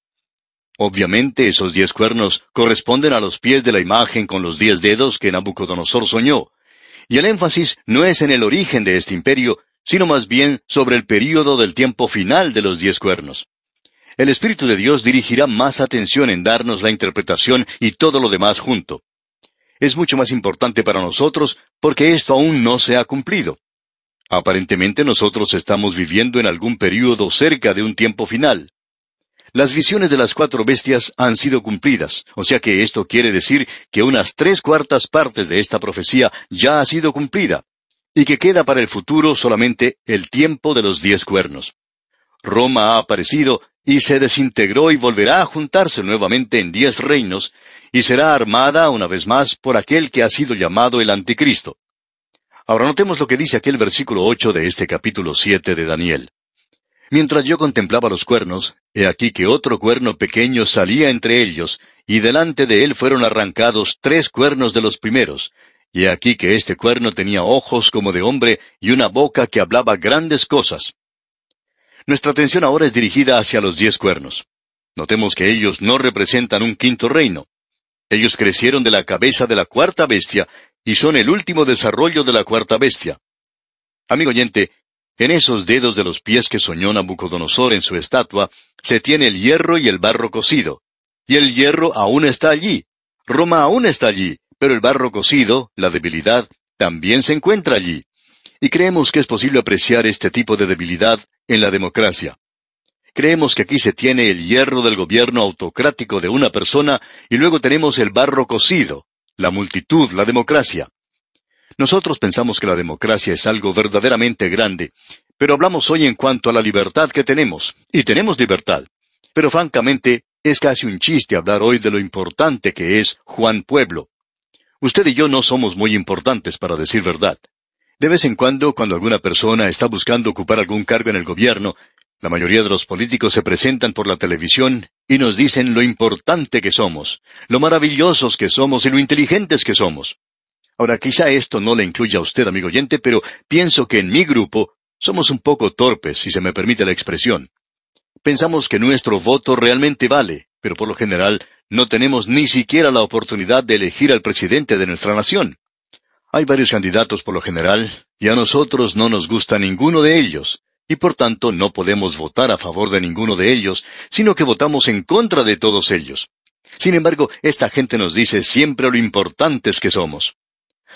Obviamente esos diez cuernos corresponden a los pies de la imagen con los diez dedos que Nabucodonosor soñó. Y el énfasis no es en el origen de este imperio, sino más bien sobre el período del tiempo final de los diez cuernos. El Espíritu de Dios dirigirá más atención en darnos la interpretación y todo lo demás junto. Es mucho más importante para nosotros porque esto aún no se ha cumplido. Aparentemente nosotros estamos viviendo en algún período cerca de un tiempo final. Las visiones de las cuatro bestias han sido cumplidas, o sea que esto quiere decir que unas tres cuartas partes de esta profecía ya ha sido cumplida, y que queda para el futuro solamente el tiempo de los diez cuernos. Roma ha aparecido y se desintegró y volverá a juntarse nuevamente en diez reinos, y será armada una vez más por aquel que ha sido llamado el Anticristo. Ahora notemos lo que dice aquel versículo ocho de este capítulo siete de Daniel. Mientras yo contemplaba los cuernos, he aquí que otro cuerno pequeño salía entre ellos, y delante de él fueron arrancados tres cuernos de los primeros, y he aquí que este cuerno tenía ojos como de hombre y una boca que hablaba grandes cosas. Nuestra atención ahora es dirigida hacia los diez cuernos. Notemos que ellos no representan un quinto reino. Ellos crecieron de la cabeza de la cuarta bestia y son el último desarrollo de la cuarta bestia. Amigo oyente, en esos dedos de los pies que soñó Nabucodonosor en su estatua, se tiene el hierro y el barro cocido. Y el hierro aún está allí. Roma aún está allí, pero el barro cocido, la debilidad, también se encuentra allí. Y creemos que es posible apreciar este tipo de debilidad en la democracia. Creemos que aquí se tiene el hierro del gobierno autocrático de una persona y luego tenemos el barro cocido, la multitud, la democracia. Nosotros pensamos que la democracia es algo verdaderamente grande, pero hablamos hoy en cuanto a la libertad que tenemos, y tenemos libertad. Pero francamente, es casi un chiste hablar hoy de lo importante que es Juan Pueblo. Usted y yo no somos muy importantes, para decir verdad. De vez en cuando, cuando alguna persona está buscando ocupar algún cargo en el gobierno, la mayoría de los políticos se presentan por la televisión y nos dicen lo importante que somos, lo maravillosos que somos y lo inteligentes que somos. Ahora, quizá esto no le incluya a usted, amigo oyente, pero pienso que en mi grupo somos un poco torpes, si se me permite la expresión. Pensamos que nuestro voto realmente vale, pero por lo general no tenemos ni siquiera la oportunidad de elegir al presidente de nuestra nación. Hay varios candidatos por lo general, y a nosotros no nos gusta ninguno de ellos, y por tanto no podemos votar a favor de ninguno de ellos, sino que votamos en contra de todos ellos. Sin embargo, esta gente nos dice siempre lo importantes que somos.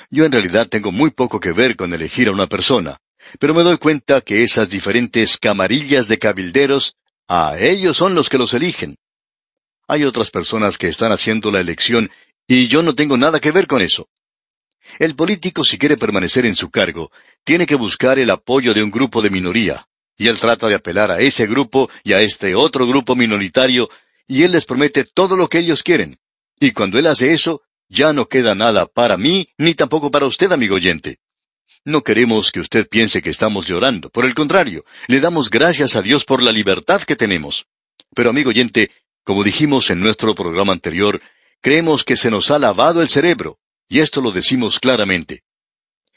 Yo en realidad tengo muy poco que ver con elegir a una persona, pero me doy cuenta que esas diferentes camarillas de cabilderos, a ellos son los que los eligen. Hay otras personas que están haciendo la elección y yo no tengo nada que ver con eso. El político, si quiere permanecer en su cargo, tiene que buscar el apoyo de un grupo de minoría, y él trata de apelar a ese grupo y a este otro grupo minoritario, y él les promete todo lo que ellos quieren. Y cuando él hace eso, ya no queda nada para mí, ni tampoco para usted, amigo oyente. No queremos que usted piense que estamos llorando. Por el contrario, le damos gracias a Dios por la libertad que tenemos. Pero, amigo oyente, como dijimos en nuestro programa anterior, creemos que se nos ha lavado el cerebro, y esto lo decimos claramente.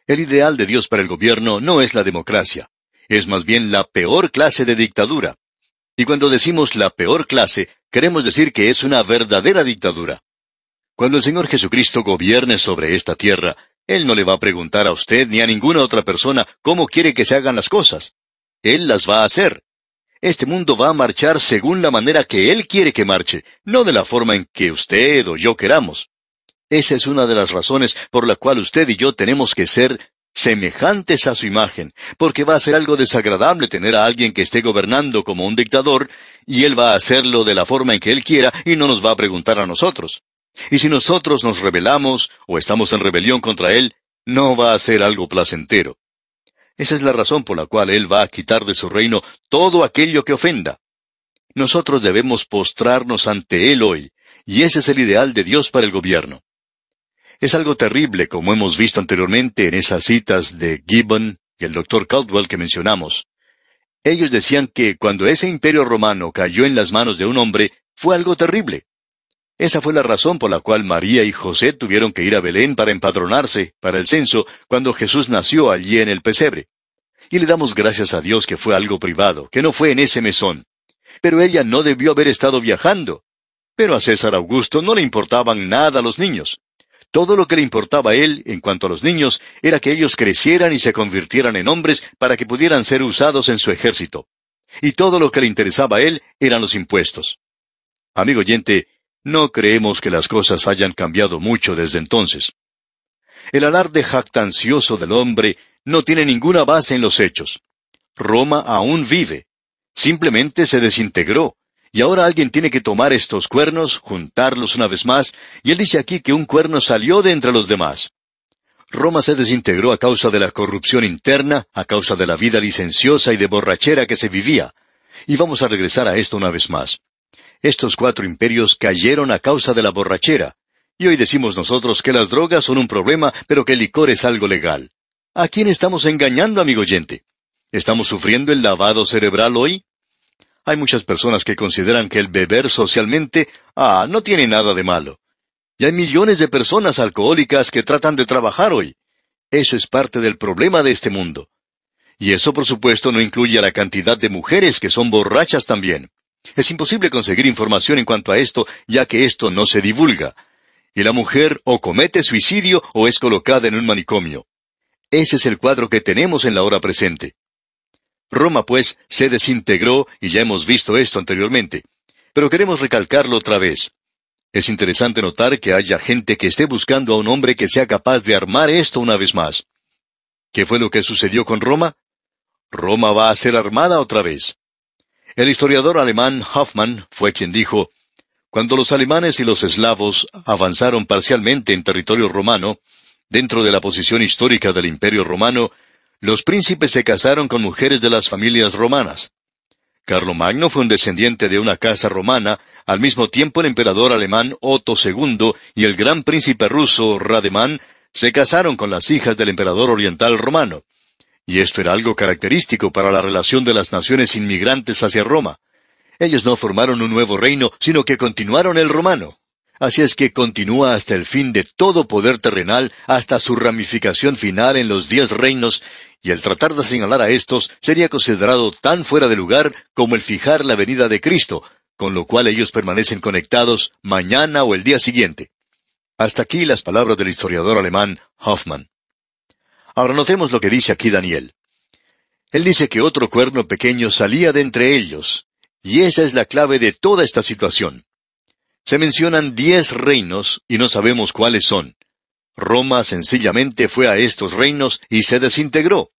El ideal de Dios para el gobierno no es la democracia, es más bien la peor clase de dictadura. Y cuando decimos la peor clase, queremos decir que es una verdadera dictadura. Cuando el Señor Jesucristo gobierne sobre esta tierra, Él no le va a preguntar a usted ni a ninguna otra persona cómo quiere que se hagan las cosas. Él las va a hacer. Este mundo va a marchar según la manera que Él quiere que marche, no de la forma en que usted o yo queramos. Esa es una de las razones por la cual usted y yo tenemos que ser semejantes a su imagen, porque va a ser algo desagradable tener a alguien que esté gobernando como un dictador, y él va a hacerlo de la forma en que él quiera y no nos va a preguntar a nosotros. Y si nosotros nos rebelamos o estamos en rebelión contra Él, no va a ser algo placentero. Esa es la razón por la cual Él va a quitar de su reino todo aquello que ofenda. Nosotros debemos postrarnos ante Él hoy, y ese es el ideal de Dios para el gobierno. Es algo terrible, como hemos visto anteriormente en esas citas de Gibbon y el doctor Caldwell que mencionamos. Ellos decían que cuando ese imperio romano cayó en las manos de un hombre, fue algo terrible. Esa fue la razón por la cual María y José tuvieron que ir a Belén para empadronarse, para el censo, cuando Jesús nació allí en el pesebre. Y le damos gracias a Dios que fue algo privado, que no fue en ese mesón. Pero ella no debió haber estado viajando. Pero a César Augusto no le importaban nada los niños. Todo lo que le importaba a él, en cuanto a los niños, era que ellos crecieran y se convirtieran en hombres para que pudieran ser usados en su ejército. Y todo lo que le interesaba a él eran los impuestos. Amigo oyente, no creemos que las cosas hayan cambiado mucho desde entonces. El alarde jactancioso del hombre no tiene ninguna base en los hechos. Roma aún vive. Simplemente se desintegró, y ahora alguien tiene que tomar estos cuernos, juntarlos una vez más, y él dice aquí que un cuerno salió de entre los demás. Roma se desintegró a causa de la corrupción interna, a causa de la vida licenciosa y de borrachera que se vivía. Y vamos a regresar a esto una vez más. Estos cuatro imperios cayeron a causa de la borrachera. Y hoy decimos nosotros que las drogas son un problema, pero que el licor es algo legal. ¿A quién estamos engañando, amigo oyente? ¿Estamos sufriendo el lavado cerebral hoy? Hay muchas personas que consideran que el beber socialmente, ah, no tiene nada de malo. Y hay millones de personas alcohólicas que tratan de trabajar hoy. Eso es parte del problema de este mundo. Y eso, por supuesto, no incluye a la cantidad de mujeres que son borrachas también. Es imposible conseguir información en cuanto a esto, ya que esto no se divulga. Y la mujer o comete suicidio o es colocada en un manicomio. Ese es el cuadro que tenemos en la hora presente. Roma, pues, se desintegró y ya hemos visto esto anteriormente. Pero queremos recalcarlo otra vez. Es interesante notar que haya gente que esté buscando a un hombre que sea capaz de armar esto una vez más. ¿Qué fue lo que sucedió con Roma? Roma va a ser armada otra vez. El historiador alemán Hoffmann fue quien dijo, Cuando los alemanes y los eslavos avanzaron parcialmente en territorio romano, dentro de la posición histórica del imperio romano, los príncipes se casaron con mujeres de las familias romanas. Carlomagno fue un descendiente de una casa romana, al mismo tiempo el emperador alemán Otto II y el gran príncipe ruso Rademan se casaron con las hijas del emperador oriental romano. Y esto era algo característico para la relación de las naciones inmigrantes hacia Roma. Ellos no formaron un nuevo reino, sino que continuaron el romano. Así es que continúa hasta el fin de todo poder terrenal, hasta su ramificación final en los diez reinos, y el tratar de señalar a estos sería considerado tan fuera de lugar como el fijar la venida de Cristo, con lo cual ellos permanecen conectados mañana o el día siguiente. Hasta aquí las palabras del historiador alemán Hoffman. Ahora notemos lo que dice aquí Daniel. Él dice que otro cuerno pequeño salía de entre ellos, y esa es la clave de toda esta situación. Se mencionan diez reinos y no sabemos cuáles son. Roma sencillamente fue a estos reinos y se desintegró.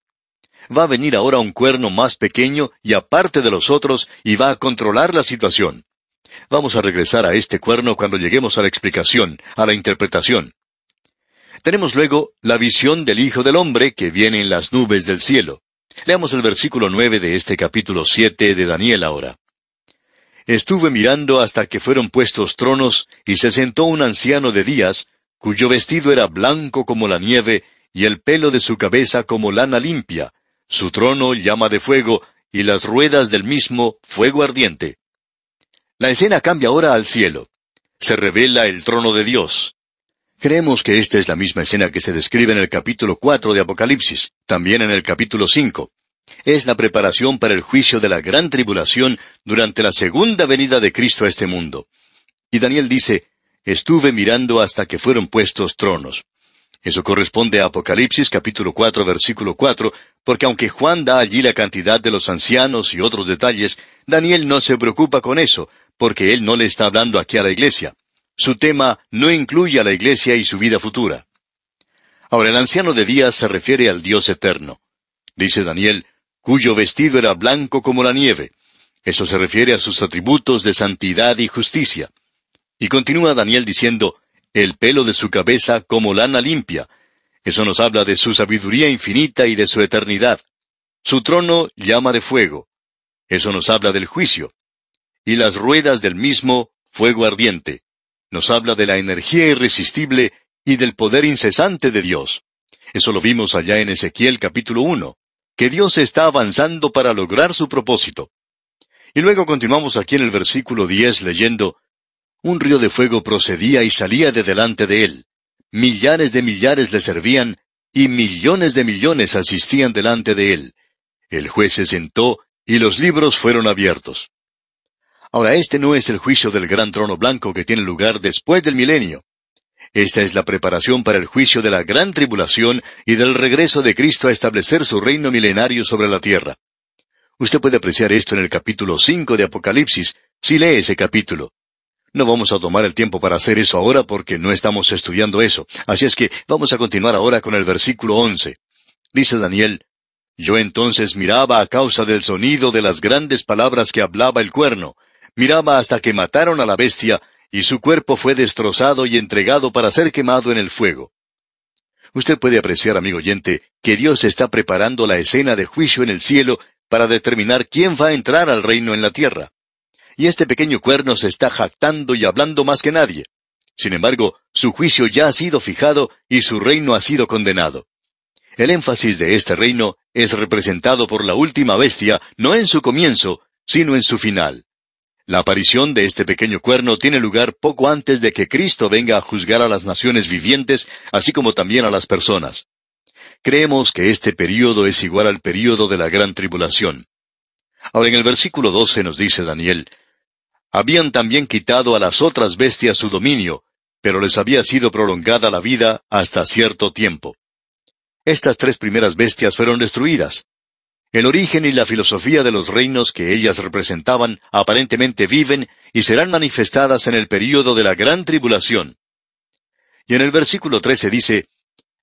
Va a venir ahora un cuerno más pequeño y aparte de los otros y va a controlar la situación. Vamos a regresar a este cuerno cuando lleguemos a la explicación, a la interpretación. Tenemos luego la visión del Hijo del Hombre que viene en las nubes del cielo. Leamos el versículo nueve de este capítulo siete de Daniel ahora. Estuve mirando hasta que fueron puestos tronos, y se sentó un anciano de días, cuyo vestido era blanco como la nieve, y el pelo de su cabeza como lana limpia, su trono llama de fuego, y las ruedas del mismo fuego ardiente. La escena cambia ahora al cielo. Se revela el trono de Dios. Creemos que esta es la misma escena que se describe en el capítulo cuatro de Apocalipsis, también en el capítulo cinco es la preparación para el juicio de la gran tribulación durante la segunda venida de Cristo a este mundo. Y Daniel dice, estuve mirando hasta que fueron puestos tronos. Eso corresponde a Apocalipsis capítulo 4 versículo 4, porque aunque Juan da allí la cantidad de los ancianos y otros detalles, Daniel no se preocupa con eso, porque él no le está hablando aquí a la iglesia. Su tema no incluye a la iglesia y su vida futura. Ahora el anciano de días se refiere al Dios eterno. Dice Daniel, cuyo vestido era blanco como la nieve. Eso se refiere a sus atributos de santidad y justicia. Y continúa Daniel diciendo, el pelo de su cabeza como lana limpia. Eso nos habla de su sabiduría infinita y de su eternidad. Su trono llama de fuego. Eso nos habla del juicio. Y las ruedas del mismo fuego ardiente. Nos habla de la energía irresistible y del poder incesante de Dios. Eso lo vimos allá en Ezequiel capítulo 1. que Dios está avanzando para lograr su propósito. Y luego continuamos aquí en el versículo 10 leyendo, Un río de fuego procedía y salía de delante de él. Millares de millares le servían, y millones de millones asistían delante de él. El juez se sentó, y los libros fueron abiertos. Ahora, este no es el juicio del gran trono blanco que tiene lugar después del milenio. Esta es la preparación para el juicio de la gran tribulación y del regreso de Cristo a establecer su reino milenario sobre la tierra. Usted puede apreciar esto en el capítulo 5 de Apocalipsis, si lee ese capítulo. No vamos a tomar el tiempo para hacer eso ahora porque no estamos estudiando eso. Así es que vamos a continuar ahora con el versículo 11. Dice Daniel, Yo entonces miraba a causa del sonido de las grandes palabras que hablaba el cuerno, miraba hasta que mataron a la bestia, y su cuerpo fue destrozado y entregado para ser quemado en el fuego. Usted puede apreciar, amigo oyente, que Dios está preparando la escena de juicio en el cielo para determinar quién va a entrar al reino en la tierra y este pequeño cuerno se está jactando y hablando más que nadie. Sin embargo, su juicio ya ha sido fijado y su reino ha sido condenado. El énfasis de este reino es representado por la última bestia, no en su comienzo, sino en su final. La aparición de este pequeño cuerno tiene lugar poco antes de que Cristo venga a juzgar a las naciones vivientes, así como también a las personas. Creemos que este período es igual al período de la gran tribulación. Ahora en el versículo 12 nos dice Daniel, habían también quitado a las otras bestias su dominio, pero les había sido prolongada la vida hasta cierto tiempo. Estas tres primeras bestias fueron destruidas. El origen y la filosofía de los reinos que ellas representaban aparentemente viven y serán manifestadas en el período de la gran tribulación. Y en el versículo 13 dice,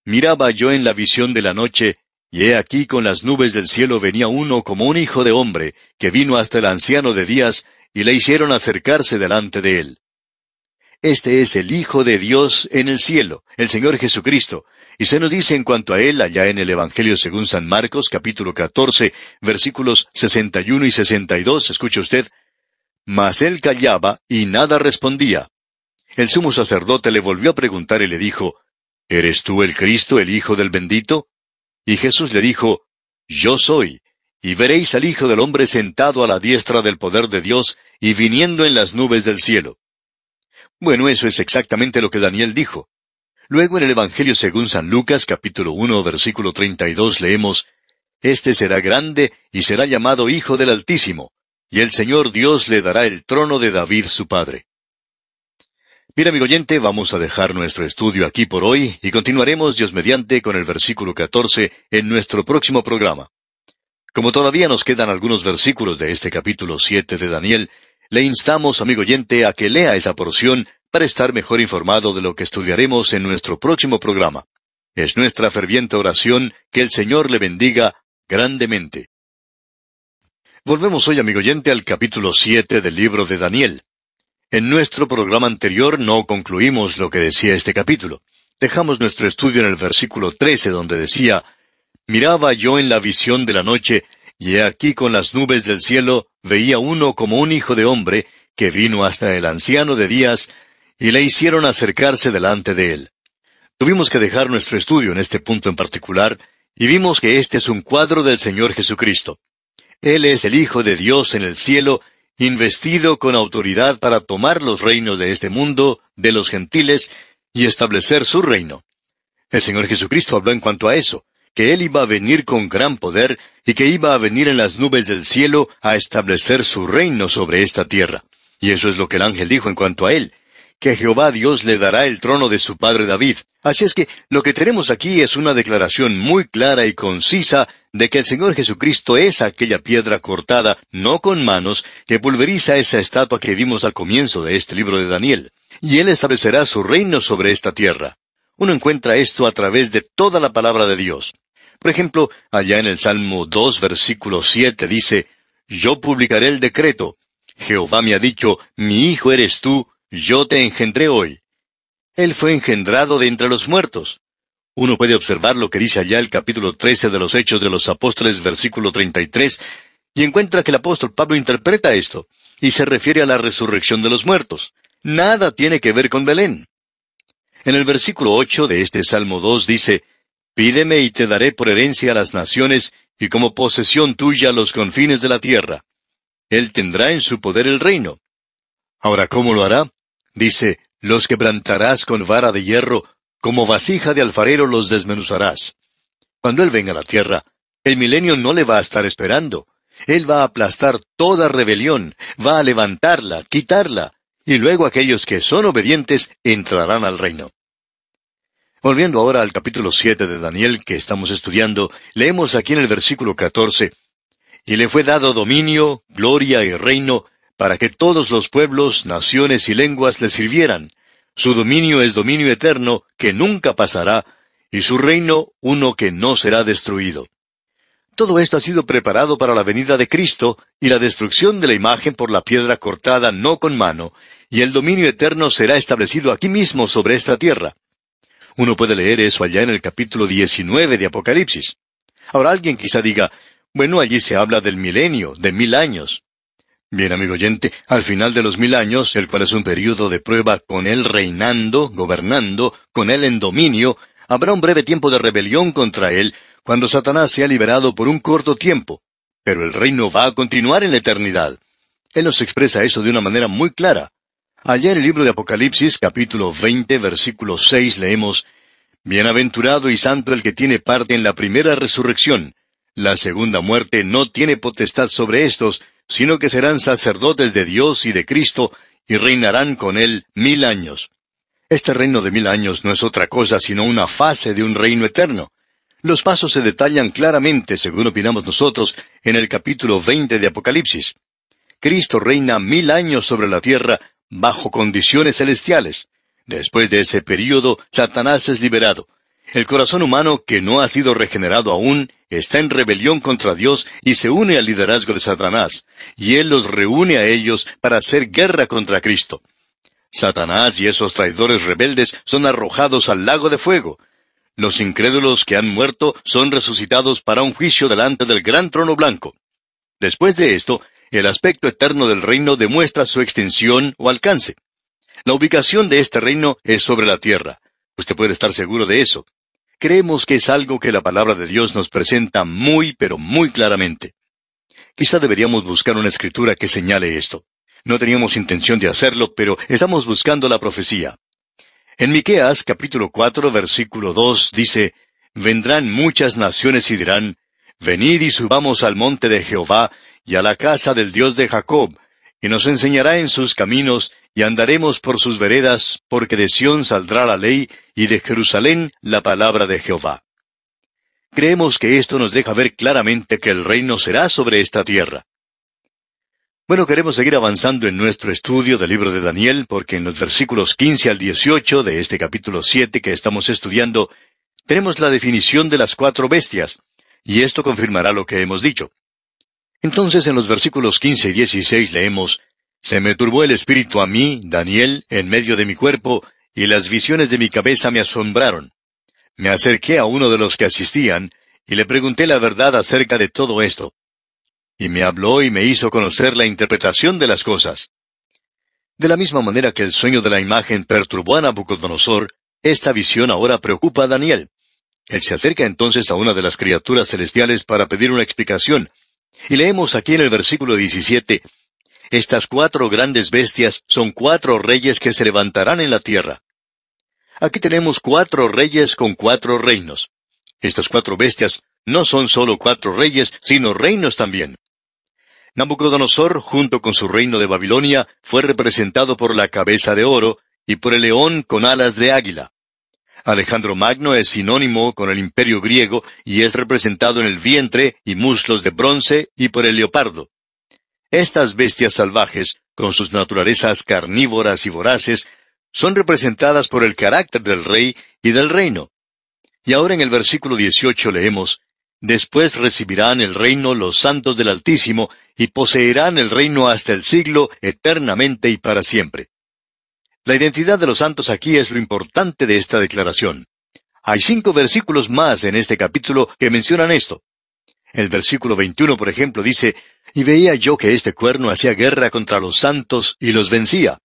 Miraba yo en la visión de la noche, y he aquí con las nubes del cielo venía uno como un hijo de hombre, que vino hasta el anciano de días, y le hicieron acercarse delante de él. Este es el Hijo de Dios en el cielo, el Señor Jesucristo, y se nos dice en cuanto a él allá en el Evangelio según San Marcos capítulo 14 versículos 61 y 62, escuche usted, mas él callaba y nada respondía. El sumo sacerdote le volvió a preguntar y le dijo, ¿Eres tú el Cristo, el Hijo del bendito? Y Jesús le dijo, Yo soy, y veréis al Hijo del hombre sentado a la diestra del poder de Dios y viniendo en las nubes del cielo. Bueno, eso es exactamente lo que Daniel dijo. Luego en el Evangelio según San Lucas capítulo 1 versículo 32 leemos, Este será grande y será llamado Hijo del Altísimo, y el Señor Dios le dará el trono de David su padre. Bien, amigo oyente, vamos a dejar nuestro estudio aquí por hoy y continuaremos Dios mediante con el versículo 14 en nuestro próximo programa. Como todavía nos quedan algunos versículos de este capítulo 7 de Daniel, le instamos, amigo oyente, a que lea esa porción para estar mejor informado de lo que estudiaremos en nuestro próximo programa. Es nuestra ferviente oración que el Señor le bendiga grandemente. Volvemos hoy, amigo oyente, al capítulo 7 del libro de Daniel. En nuestro programa anterior no concluimos lo que decía este capítulo. Dejamos nuestro estudio en el versículo 13, donde decía, Miraba yo en la visión de la noche, y he aquí con las nubes del cielo veía uno como un hijo de hombre, que vino hasta el anciano de días, y le hicieron acercarse delante de él. Tuvimos que dejar nuestro estudio en este punto en particular, y vimos que este es un cuadro del Señor Jesucristo. Él es el Hijo de Dios en el cielo, investido con autoridad para tomar los reinos de este mundo, de los gentiles, y establecer su reino. El Señor Jesucristo habló en cuanto a eso que Él iba a venir con gran poder y que iba a venir en las nubes del cielo a establecer su reino sobre esta tierra. Y eso es lo que el ángel dijo en cuanto a Él, que Jehová Dios le dará el trono de su padre David. Así es que lo que tenemos aquí es una declaración muy clara y concisa de que el Señor Jesucristo es aquella piedra cortada, no con manos, que pulveriza esa estatua que vimos al comienzo de este libro de Daniel. Y Él establecerá su reino sobre esta tierra. Uno encuentra esto a través de toda la palabra de Dios. Por ejemplo, allá en el Salmo 2, versículo 7 dice, Yo publicaré el decreto. Jehová me ha dicho, Mi hijo eres tú, yo te engendré hoy. Él fue engendrado de entre los muertos. Uno puede observar lo que dice allá el capítulo 13 de los Hechos de los Apóstoles, versículo 33, y encuentra que el apóstol Pablo interpreta esto, y se refiere a la resurrección de los muertos. Nada tiene que ver con Belén. En el versículo 8 de este Salmo 2 dice, Pídeme y te daré por herencia a las naciones y como posesión tuya los confines de la tierra. Él tendrá en su poder el reino. Ahora, ¿cómo lo hará? Dice, los quebrantarás con vara de hierro, como vasija de alfarero los desmenuzarás. Cuando Él venga a la tierra, el milenio no le va a estar esperando. Él va a aplastar toda rebelión, va a levantarla, quitarla, y luego aquellos que son obedientes entrarán al reino. Volviendo ahora al capítulo siete de Daniel que estamos estudiando, leemos aquí en el versículo catorce, Y le fue dado dominio, gloria y reino, para que todos los pueblos, naciones y lenguas le sirvieran. Su dominio es dominio eterno, que nunca pasará, y su reino uno que no será destruido. Todo esto ha sido preparado para la venida de Cristo y la destrucción de la imagen por la piedra cortada no con mano, y el dominio eterno será establecido aquí mismo sobre esta tierra. Uno puede leer eso allá en el capítulo 19 de Apocalipsis. Ahora alguien quizá diga, bueno, allí se habla del milenio, de mil años. Bien, amigo oyente, al final de los mil años, el cual es un periodo de prueba con él reinando, gobernando, con él en dominio, habrá un breve tiempo de rebelión contra él, cuando Satanás sea liberado por un corto tiempo, pero el reino va a continuar en la eternidad. Él nos expresa eso de una manera muy clara. Allá en el libro de Apocalipsis, capítulo 20, versículo 6, leemos, Bienaventurado y santo el que tiene parte en la primera resurrección. La segunda muerte no tiene potestad sobre estos, sino que serán sacerdotes de Dios y de Cristo, y reinarán con él mil años. Este reino de mil años no es otra cosa sino una fase de un reino eterno. Los pasos se detallan claramente, según opinamos nosotros, en el capítulo 20 de Apocalipsis. Cristo reina mil años sobre la tierra bajo condiciones celestiales. Después de ese período, Satanás es liberado. El corazón humano, que no ha sido regenerado aún, está en rebelión contra Dios y se une al liderazgo de Satanás, y Él los reúne a ellos para hacer guerra contra Cristo. Satanás y esos traidores rebeldes son arrojados al lago de fuego, los incrédulos que han muerto son resucitados para un juicio delante del gran trono blanco. Después de esto, el aspecto eterno del reino demuestra su extensión o alcance. La ubicación de este reino es sobre la tierra. Usted puede estar seguro de eso. Creemos que es algo que la palabra de Dios nos presenta muy, pero muy claramente. Quizá deberíamos buscar una escritura que señale esto. No teníamos intención de hacerlo, pero estamos buscando la profecía. En Miqueas capítulo cuatro versículo dos dice, Vendrán muchas naciones y dirán, Venid y subamos al monte de Jehová y a la casa del Dios de Jacob, y nos enseñará en sus caminos, y andaremos por sus veredas, porque de Sión saldrá la ley, y de Jerusalén la palabra de Jehová. Creemos que esto nos deja ver claramente que el reino será sobre esta tierra. Bueno, queremos seguir avanzando en nuestro estudio del libro de Daniel porque en los versículos 15 al 18 de este capítulo 7 que estamos estudiando tenemos la definición de las cuatro bestias, y esto confirmará lo que hemos dicho. Entonces en los versículos 15 y 16 leemos, Se me turbó el espíritu a mí, Daniel, en medio de mi cuerpo, y las visiones de mi cabeza me asombraron. Me acerqué a uno de los que asistían, y le pregunté la verdad acerca de todo esto y me habló y me hizo conocer la interpretación de las cosas. De la misma manera que el sueño de la imagen perturbó a Nabucodonosor, esta visión ahora preocupa a Daniel. Él se acerca entonces a una de las criaturas celestiales para pedir una explicación. Y leemos aquí en el versículo 17, Estas cuatro grandes bestias son cuatro reyes que se levantarán en la tierra. Aquí tenemos cuatro reyes con cuatro reinos. Estas cuatro bestias no son solo cuatro reyes, sino reinos también. Nabucodonosor, junto con su reino de Babilonia, fue representado por la cabeza de oro y por el león con alas de águila. Alejandro Magno es sinónimo con el imperio griego y es representado en el vientre y muslos de bronce y por el leopardo. Estas bestias salvajes, con sus naturalezas carnívoras y voraces, son representadas por el carácter del rey y del reino. Y ahora en el versículo 18 leemos, Después recibirán el reino los santos del Altísimo, y poseerán el reino hasta el siglo, eternamente y para siempre. La identidad de los santos aquí es lo importante de esta declaración. Hay cinco versículos más en este capítulo que mencionan esto. El versículo 21, por ejemplo, dice, Y veía yo que este cuerno hacía guerra contra los santos y los vencía.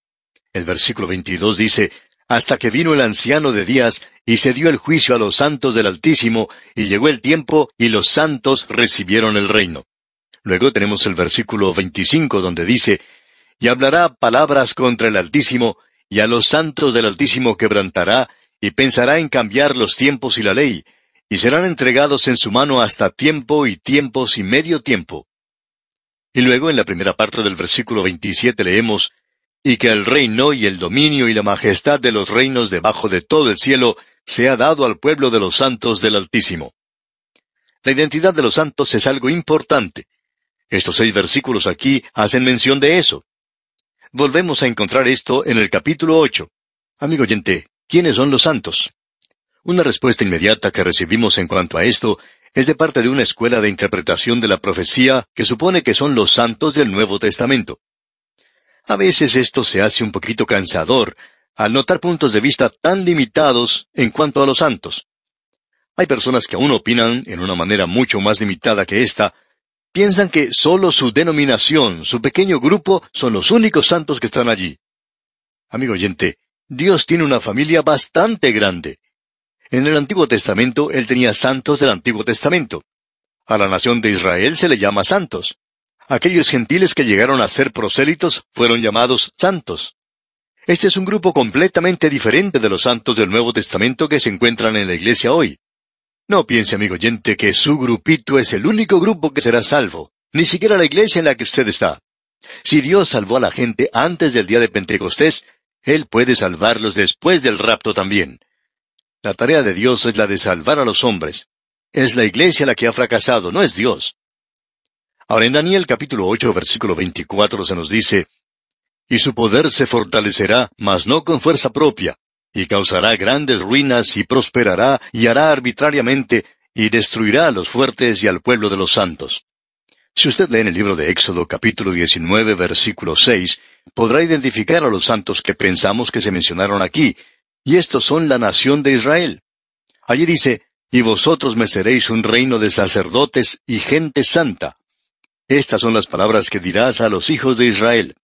El versículo 22 dice, hasta que vino el anciano de días y se dio el juicio a los santos del Altísimo, y llegó el tiempo y los santos recibieron el reino. Luego tenemos el versículo 25 donde dice, y hablará palabras contra el Altísimo, y a los santos del Altísimo quebrantará, y pensará en cambiar los tiempos y la ley, y serán entregados en su mano hasta tiempo y tiempos y medio tiempo. Y luego en la primera parte del versículo 27 leemos, y que el reino y el dominio y la majestad de los reinos debajo de todo el cielo sea dado al pueblo de los santos del Altísimo. La identidad de los santos es algo importante. Estos seis versículos aquí hacen mención de eso. Volvemos a encontrar esto en el capítulo ocho. Amigo oyente, ¿quiénes son los santos? Una respuesta inmediata que recibimos en cuanto a esto es de parte de una escuela de interpretación de la profecía que supone que son los santos del Nuevo Testamento. A veces esto se hace un poquito cansador al notar puntos de vista tan limitados en cuanto a los santos. Hay personas que aún opinan en una manera mucho más limitada que esta, piensan que solo su denominación, su pequeño grupo, son los únicos santos que están allí. Amigo oyente, Dios tiene una familia bastante grande. En el Antiguo Testamento Él tenía santos del Antiguo Testamento. A la nación de Israel se le llama santos. Aquellos gentiles que llegaron a ser prosélitos fueron llamados santos. Este es un grupo completamente diferente de los santos del Nuevo Testamento que se encuentran en la iglesia hoy. No piense, amigo oyente, que su grupito es el único grupo que será salvo, ni siquiera la iglesia en la que usted está. Si Dios salvó a la gente antes del día de Pentecostés, Él puede salvarlos después del rapto también. La tarea de Dios es la de salvar a los hombres. Es la iglesia la que ha fracasado, no es Dios. Ahora en Daniel capítulo 8 versículo 24 se nos dice, Y su poder se fortalecerá, mas no con fuerza propia, y causará grandes ruinas y prosperará y hará arbitrariamente y destruirá a los fuertes y al pueblo de los santos. Si usted lee en el libro de Éxodo capítulo 19 versículo 6, podrá identificar a los santos que pensamos que se mencionaron aquí, y estos son la nación de Israel. Allí dice, y vosotros me seréis un reino de sacerdotes y gente santa. Estas son las palabras que dirás a los hijos de Israel.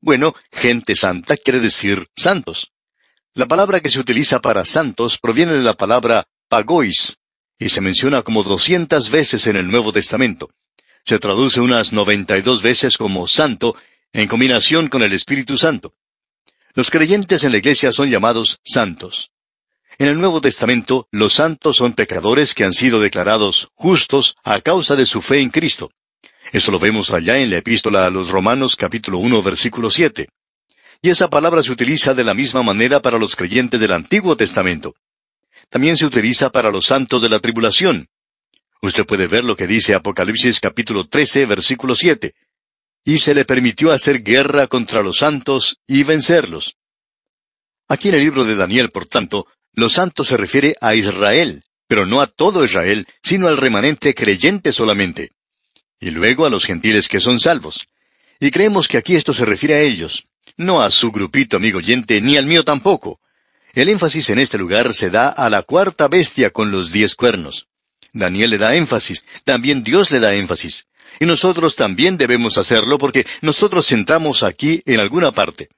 Bueno, gente santa quiere decir santos. La palabra que se utiliza para santos proviene de la palabra pagois, y se menciona como doscientas veces en el Nuevo Testamento. Se traduce unas noventa y dos veces como santo, en combinación con el Espíritu Santo. Los creyentes en la iglesia son llamados santos. En el Nuevo Testamento, los santos son pecadores que han sido declarados justos a causa de su fe en Cristo. Eso lo vemos allá en la epístola a los Romanos capítulo 1 versículo 7. Y esa palabra se utiliza de la misma manera para los creyentes del Antiguo Testamento. También se utiliza para los santos de la tribulación. Usted puede ver lo que dice Apocalipsis capítulo 13 versículo 7. Y se le permitió hacer guerra contra los santos y vencerlos. Aquí en el libro de Daniel, por tanto, los santos se refiere a Israel, pero no a todo Israel, sino al remanente creyente solamente y luego a los gentiles que son salvos. Y creemos que aquí esto se refiere a ellos, no a su grupito amigo oyente, ni al mío tampoco. El énfasis en este lugar se da a la cuarta bestia con los diez cuernos. Daniel le da énfasis, también Dios le da énfasis. Y nosotros también debemos hacerlo porque nosotros entramos aquí en alguna parte.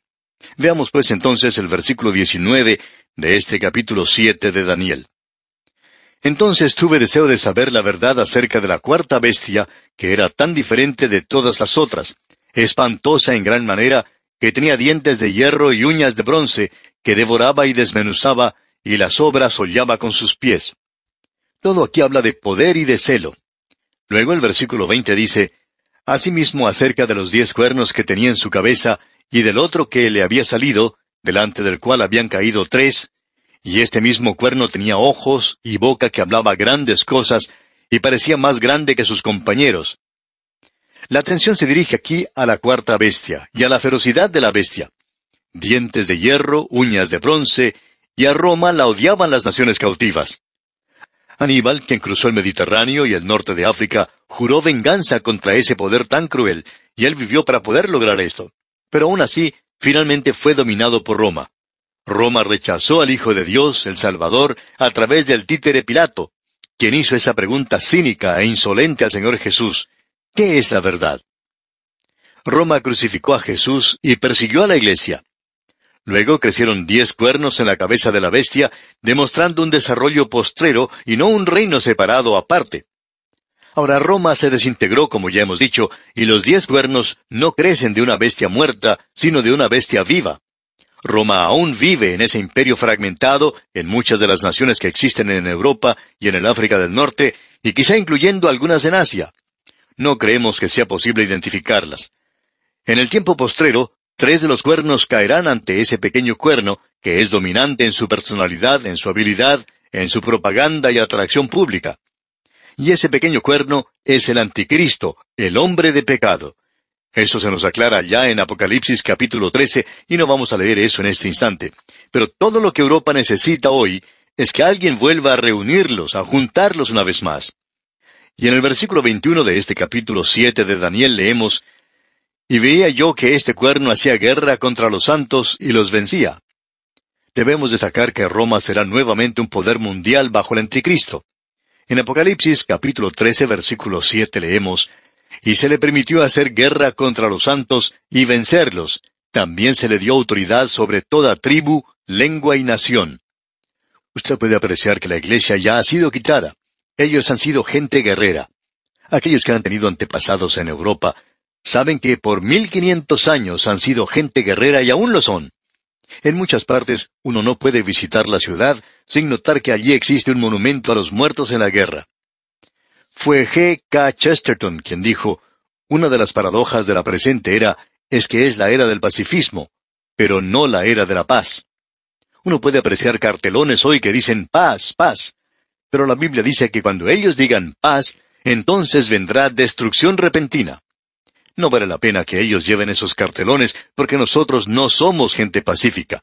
Veamos pues entonces el versículo 19 de este capítulo 7 de Daniel. Entonces tuve deseo de saber la verdad acerca de la cuarta bestia, que era tan diferente de todas las otras, espantosa en gran manera, que tenía dientes de hierro y uñas de bronce, que devoraba y desmenuzaba, y las obras hollaba con sus pies. Todo aquí habla de poder y de celo. Luego el versículo 20 dice, Asimismo acerca de los diez cuernos que tenía en su cabeza, y del otro que le había salido, delante del cual habían caído tres, y este mismo cuerno tenía ojos y boca que hablaba grandes cosas, y parecía más grande que sus compañeros. La atención se dirige aquí a la cuarta bestia, y a la ferocidad de la bestia. Dientes de hierro, uñas de bronce, y a Roma la odiaban las naciones cautivas. Aníbal, quien cruzó el Mediterráneo y el norte de África, juró venganza contra ese poder tan cruel, y él vivió para poder lograr esto. Pero aún así, finalmente fue dominado por Roma. Roma rechazó al Hijo de Dios, el Salvador, a través del títere Pilato, quien hizo esa pregunta cínica e insolente al Señor Jesús. ¿Qué es la verdad? Roma crucificó a Jesús y persiguió a la iglesia. Luego crecieron diez cuernos en la cabeza de la bestia, demostrando un desarrollo postrero y no un reino separado aparte. Ahora Roma se desintegró, como ya hemos dicho, y los diez cuernos no crecen de una bestia muerta, sino de una bestia viva. Roma aún vive en ese imperio fragmentado en muchas de las naciones que existen en Europa y en el África del Norte, y quizá incluyendo algunas en Asia. No creemos que sea posible identificarlas. En el tiempo postrero, tres de los cuernos caerán ante ese pequeño cuerno, que es dominante en su personalidad, en su habilidad, en su propaganda y atracción pública. Y ese pequeño cuerno es el anticristo, el hombre de pecado. Eso se nos aclara ya en Apocalipsis capítulo 13 y no vamos a leer eso en este instante. Pero todo lo que Europa necesita hoy es que alguien vuelva a reunirlos, a juntarlos una vez más. Y en el versículo 21 de este capítulo 7 de Daniel leemos, Y veía yo que este cuerno hacía guerra contra los santos y los vencía. Debemos destacar que Roma será nuevamente un poder mundial bajo el anticristo. En Apocalipsis capítulo 13 versículo 7 leemos, Y se le permitió hacer guerra contra los santos y vencerlos. También se le dio autoridad sobre toda tribu, lengua y nación. Usted puede apreciar que la iglesia ya ha sido quitada. Ellos han sido gente guerrera. Aquellos que han tenido antepasados en Europa saben que por mil quinientos años han sido gente guerrera y aún lo son. En muchas partes uno no puede visitar la ciudad sin notar que allí existe un monumento a los muertos en la guerra. Fue G. K. Chesterton quien dijo, una de las paradojas de la presente era es que es la era del pacifismo, pero no la era de la paz. Uno puede apreciar cartelones hoy que dicen paz, paz, pero la Biblia dice que cuando ellos digan paz, entonces vendrá destrucción repentina. No vale la pena que ellos lleven esos cartelones, porque nosotros no somos gente pacífica.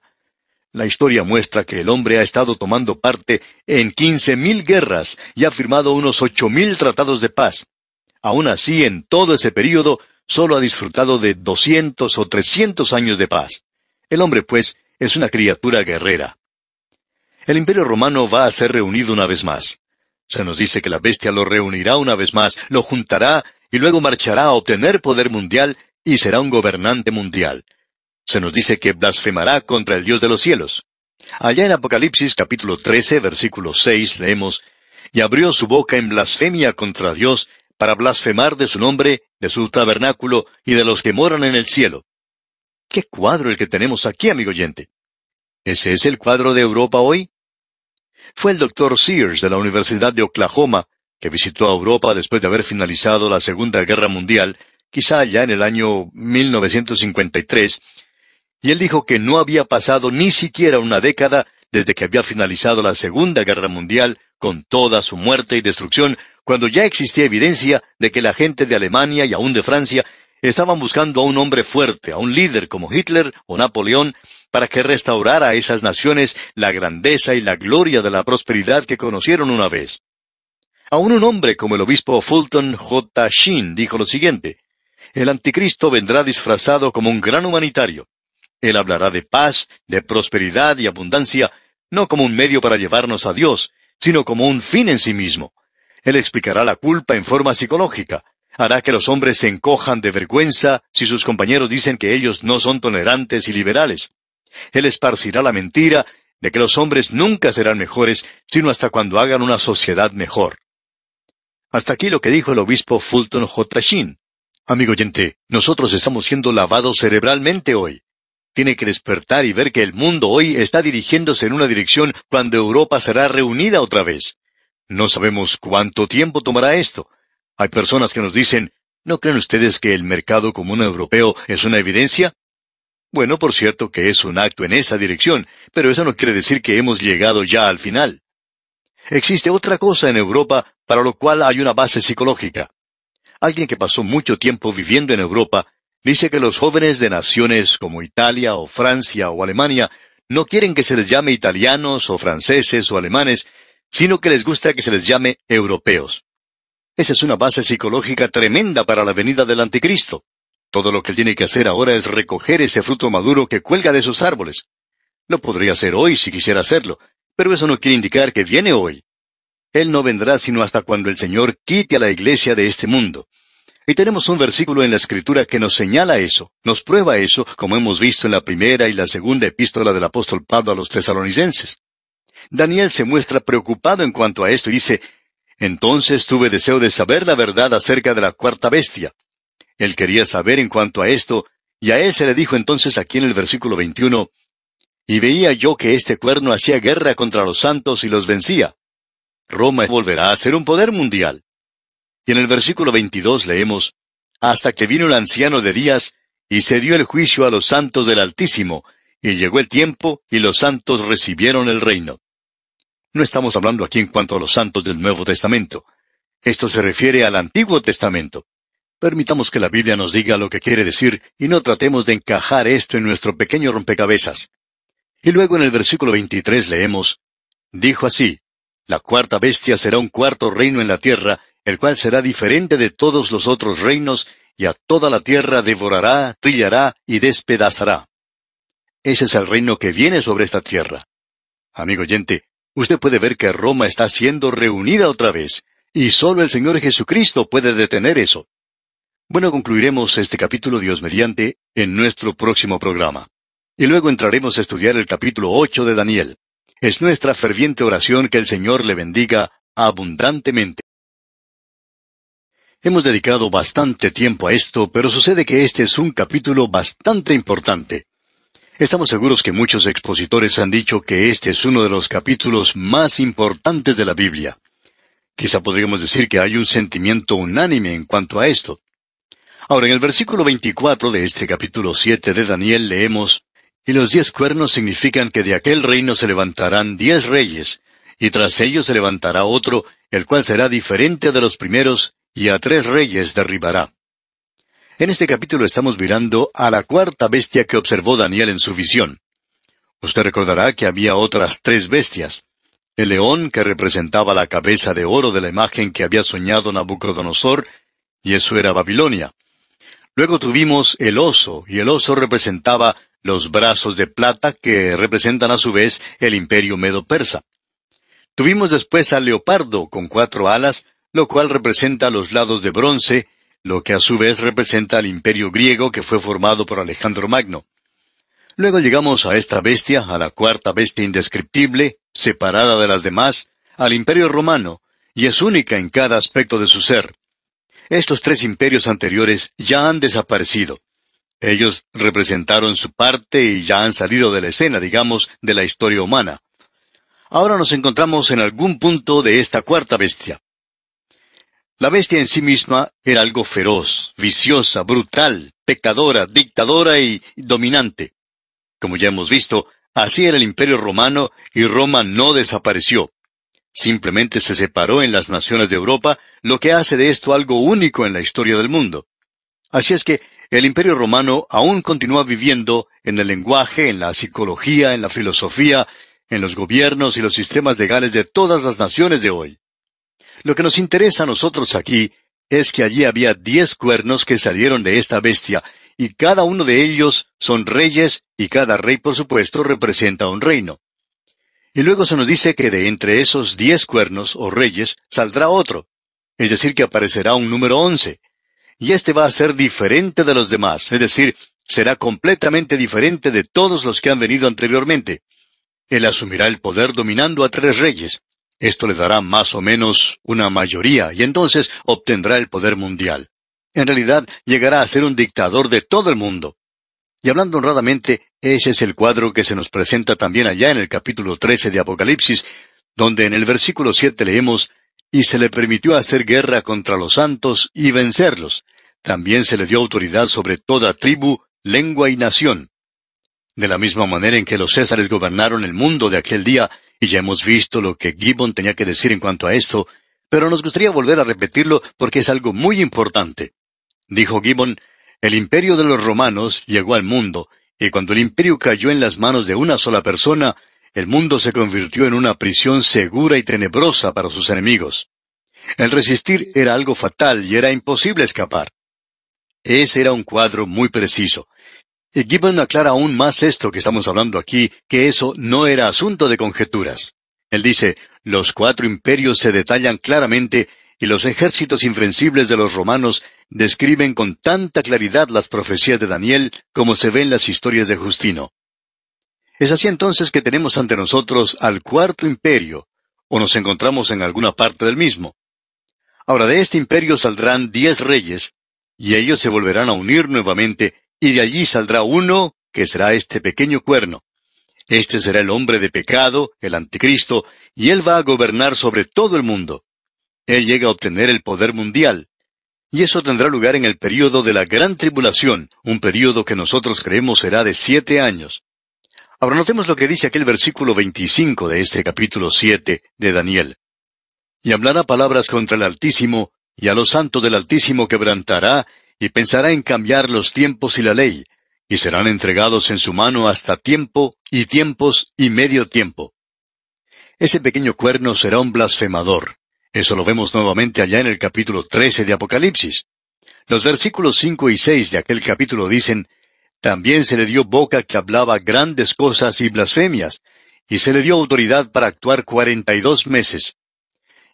La historia muestra que el hombre ha estado tomando parte en quince mil guerras y ha firmado unos ocho mil tratados de paz. Aún así, en todo ese período, solo ha disfrutado de doscientos o trescientos años de paz. El hombre, pues, es una criatura guerrera. El imperio romano va a ser reunido una vez más. Se nos dice que la bestia lo reunirá una vez más, lo juntará y luego marchará a obtener poder mundial y será un gobernante mundial. Se nos dice que blasfemará contra el Dios de los cielos. Allá en Apocalipsis capítulo 13, versículo 6 leemos, Y abrió su boca en blasfemia contra Dios, para blasfemar de su nombre, de su tabernáculo y de los que moran en el cielo. ¿Qué cuadro el que tenemos aquí, amigo oyente? ¿Ese es el cuadro de Europa hoy? Fue el doctor Sears de la Universidad de Oklahoma que visitó a Europa después de haber finalizado la Segunda Guerra Mundial, quizá ya en el año 1953, y él dijo que no había pasado ni siquiera una década desde que había finalizado la Segunda Guerra Mundial con toda su muerte y destrucción, cuando ya existía evidencia de que la gente de Alemania y aún de Francia estaban buscando a un hombre fuerte, a un líder como Hitler o Napoleón, para que restaurara a esas naciones la grandeza y la gloria de la prosperidad que conocieron una vez. Aún un hombre como el obispo Fulton J. Sheen dijo lo siguiente, El anticristo vendrá disfrazado como un gran humanitario. Él hablará de paz, de prosperidad y abundancia, no como un medio para llevarnos a Dios, sino como un fin en sí mismo. Él explicará la culpa en forma psicológica, hará que los hombres se encojan de vergüenza si sus compañeros dicen que ellos no son tolerantes y liberales. Él esparcirá la mentira de que los hombres nunca serán mejores, sino hasta cuando hagan una sociedad mejor. Hasta aquí lo que dijo el obispo Fulton J. Sheen. Amigo oyente, nosotros estamos siendo lavados cerebralmente hoy. Tiene que despertar y ver que el mundo hoy está dirigiéndose en una dirección cuando Europa será reunida otra vez. No sabemos cuánto tiempo tomará esto. Hay personas que nos dicen, ¿no creen ustedes que el mercado común europeo es una evidencia? Bueno, por cierto que es un acto en esa dirección, pero eso no quiere decir que hemos llegado ya al final. Existe otra cosa en Europa para lo cual hay una base psicológica. Alguien que pasó mucho tiempo viviendo en Europa dice que los jóvenes de naciones como Italia o Francia o Alemania no quieren que se les llame italianos o franceses o alemanes, sino que les gusta que se les llame europeos. Esa es una base psicológica tremenda para la venida del anticristo. Todo lo que él tiene que hacer ahora es recoger ese fruto maduro que cuelga de sus árboles. Lo podría hacer hoy si quisiera hacerlo, pero eso no quiere indicar que viene hoy. Él no vendrá sino hasta cuando el Señor quite a la iglesia de este mundo. Y tenemos un versículo en la Escritura que nos señala eso, nos prueba eso, como hemos visto en la primera y la segunda epístola del apóstol Pablo a los tesalonicenses. Daniel se muestra preocupado en cuanto a esto y dice, Entonces tuve deseo de saber la verdad acerca de la cuarta bestia. Él quería saber en cuanto a esto, y a él se le dijo entonces aquí en el versículo 21, Y veía yo que este cuerno hacía guerra contra los santos y los vencía. Roma volverá a ser un poder mundial. Y en el versículo 22 leemos, Hasta que vino el anciano de días, y se dio el juicio a los santos del Altísimo, y llegó el tiempo, y los santos recibieron el reino. No estamos hablando aquí en cuanto a los santos del Nuevo Testamento. Esto se refiere al Antiguo Testamento. Permitamos que la Biblia nos diga lo que quiere decir y no tratemos de encajar esto en nuestro pequeño rompecabezas. Y luego en el versículo 23 leemos, Dijo así, La cuarta bestia será un cuarto reino en la tierra, el cual será diferente de todos los otros reinos, y a toda la tierra devorará, trillará y despedazará. Ese es el reino que viene sobre esta tierra. Amigo oyente, usted puede ver que Roma está siendo reunida otra vez, y solo el Señor Jesucristo puede detener eso. Bueno, concluiremos este capítulo Dios mediante en nuestro próximo programa. Y luego entraremos a estudiar el capítulo ocho de Daniel. Es nuestra ferviente oración que el Señor le bendiga abundantemente. Hemos dedicado bastante tiempo a esto, pero sucede que este es un capítulo bastante importante. Estamos seguros que muchos expositores han dicho que este es uno de los capítulos más importantes de la Biblia. Quizá podríamos decir que hay un sentimiento unánime en cuanto a esto. Ahora, en el versículo 24 de este capítulo 7 de Daniel leemos, Y los diez cuernos significan que de aquel reino se levantarán diez reyes, y tras ellos se levantará otro, el cual será diferente de los primeros, y a tres reyes derribará. En este capítulo estamos mirando a la cuarta bestia que observó Daniel en su visión. Usted recordará que había otras tres bestias. El león, que representaba la cabeza de oro de la imagen que había soñado Nabucodonosor, y eso era Babilonia. Luego tuvimos el oso, y el oso representaba los brazos de plata que representan a su vez el imperio medo-persa. Tuvimos después al leopardo con cuatro alas, lo cual representa los lados de bronce, lo que a su vez representa al imperio griego que fue formado por Alejandro Magno. Luego llegamos a esta bestia, a la cuarta bestia indescriptible, separada de las demás, al imperio romano, y es única en cada aspecto de su ser. Estos tres imperios anteriores ya han desaparecido. Ellos representaron su parte y ya han salido de la escena, digamos, de la historia humana. Ahora nos encontramos en algún punto de esta cuarta bestia. La bestia en sí misma era algo feroz, viciosa, brutal, pecadora, dictadora y dominante. Como ya hemos visto, así era el imperio romano y Roma no desapareció. Simplemente se separó en las naciones de Europa, lo que hace de esto algo único en la historia del mundo. Así es que el imperio romano aún continúa viviendo en el lenguaje, en la psicología, en la filosofía, en los gobiernos y los sistemas legales de todas las naciones de hoy. Lo que nos interesa a nosotros aquí es que allí había diez cuernos que salieron de esta bestia, y cada uno de ellos son reyes, y cada rey, por supuesto, representa un reino. Y luego se nos dice que de entre esos diez cuernos o reyes saldrá otro, es decir, que aparecerá un número once. Y este va a ser diferente de los demás, es decir, será completamente diferente de todos los que han venido anteriormente. Él asumirá el poder dominando a tres reyes. Esto le dará más o menos una mayoría y entonces obtendrá el poder mundial. En realidad llegará a ser un dictador de todo el mundo. Y hablando honradamente, ese es el cuadro que se nos presenta también allá en el capítulo 13 de Apocalipsis, donde en el versículo 7 leemos, y se le permitió hacer guerra contra los santos y vencerlos. También se le dio autoridad sobre toda tribu, lengua y nación. De la misma manera en que los césares gobernaron el mundo de aquel día, y ya hemos visto lo que Gibbon tenía que decir en cuanto a esto, pero nos gustaría volver a repetirlo porque es algo muy importante. Dijo Gibbon, el imperio de los romanos llegó al mundo, y cuando el imperio cayó en las manos de una sola persona, el mundo se convirtió en una prisión segura y tenebrosa para sus enemigos. El resistir era algo fatal y era imposible escapar. Ese era un cuadro muy preciso. Y Gibbon aclara aún más esto que estamos hablando aquí, que eso no era asunto de conjeturas. Él dice, los cuatro imperios se detallan claramente y los ejércitos invencibles de los romanos describen con tanta claridad las profecías de Daniel como se ven las historias de Justino. Es así entonces que tenemos ante nosotros al cuarto imperio, o nos encontramos en alguna parte del mismo. Ahora de este imperio saldrán diez reyes, y ellos se volverán a unir nuevamente, y de allí saldrá uno que será este pequeño cuerno. Este será el hombre de pecado, el anticristo, y él va a gobernar sobre todo el mundo. Él llega a obtener el poder mundial. Y eso tendrá lugar en el período de la gran tribulación, un período que nosotros creemos será de siete años. Ahora notemos lo que dice aquel versículo 25 de este capítulo 7 de Daniel. Y hablará palabras contra el Altísimo, y a los santos del Altísimo quebrantará, y pensará en cambiar los tiempos y la ley, y serán entregados en su mano hasta tiempo y tiempos y medio tiempo. Ese pequeño cuerno será un blasfemador. Eso lo vemos nuevamente allá en el capítulo 13 de Apocalipsis. Los versículos 5 y 6 de aquel capítulo dicen, También se le dio boca que hablaba grandes cosas y blasfemias, y se le dio autoridad para actuar cuarenta y dos meses.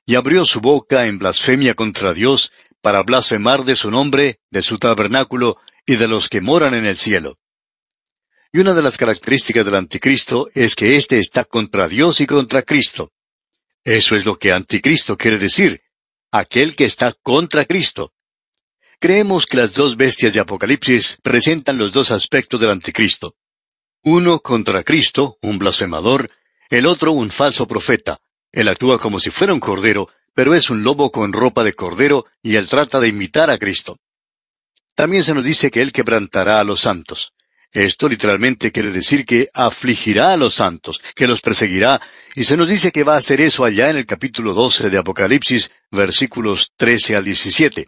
Y abrió su boca en blasfemia contra Dios, para blasfemar de su nombre, de su tabernáculo, y de los que moran en el cielo. Y una de las características del anticristo es que éste está contra Dios y contra Cristo. Eso es lo que anticristo quiere decir, aquel que está contra Cristo. Creemos que las dos bestias de Apocalipsis presentan los dos aspectos del anticristo. Uno contra Cristo, un blasfemador, el otro un falso profeta. Él actúa como si fuera un cordero, pero es un lobo con ropa de cordero y él trata de imitar a Cristo. También se nos dice que Él quebrantará a los santos. Esto literalmente quiere decir que afligirá a los santos, que los perseguirá, y se nos dice que va a hacer eso allá en el capítulo 12 de Apocalipsis, versículos 13 al 17.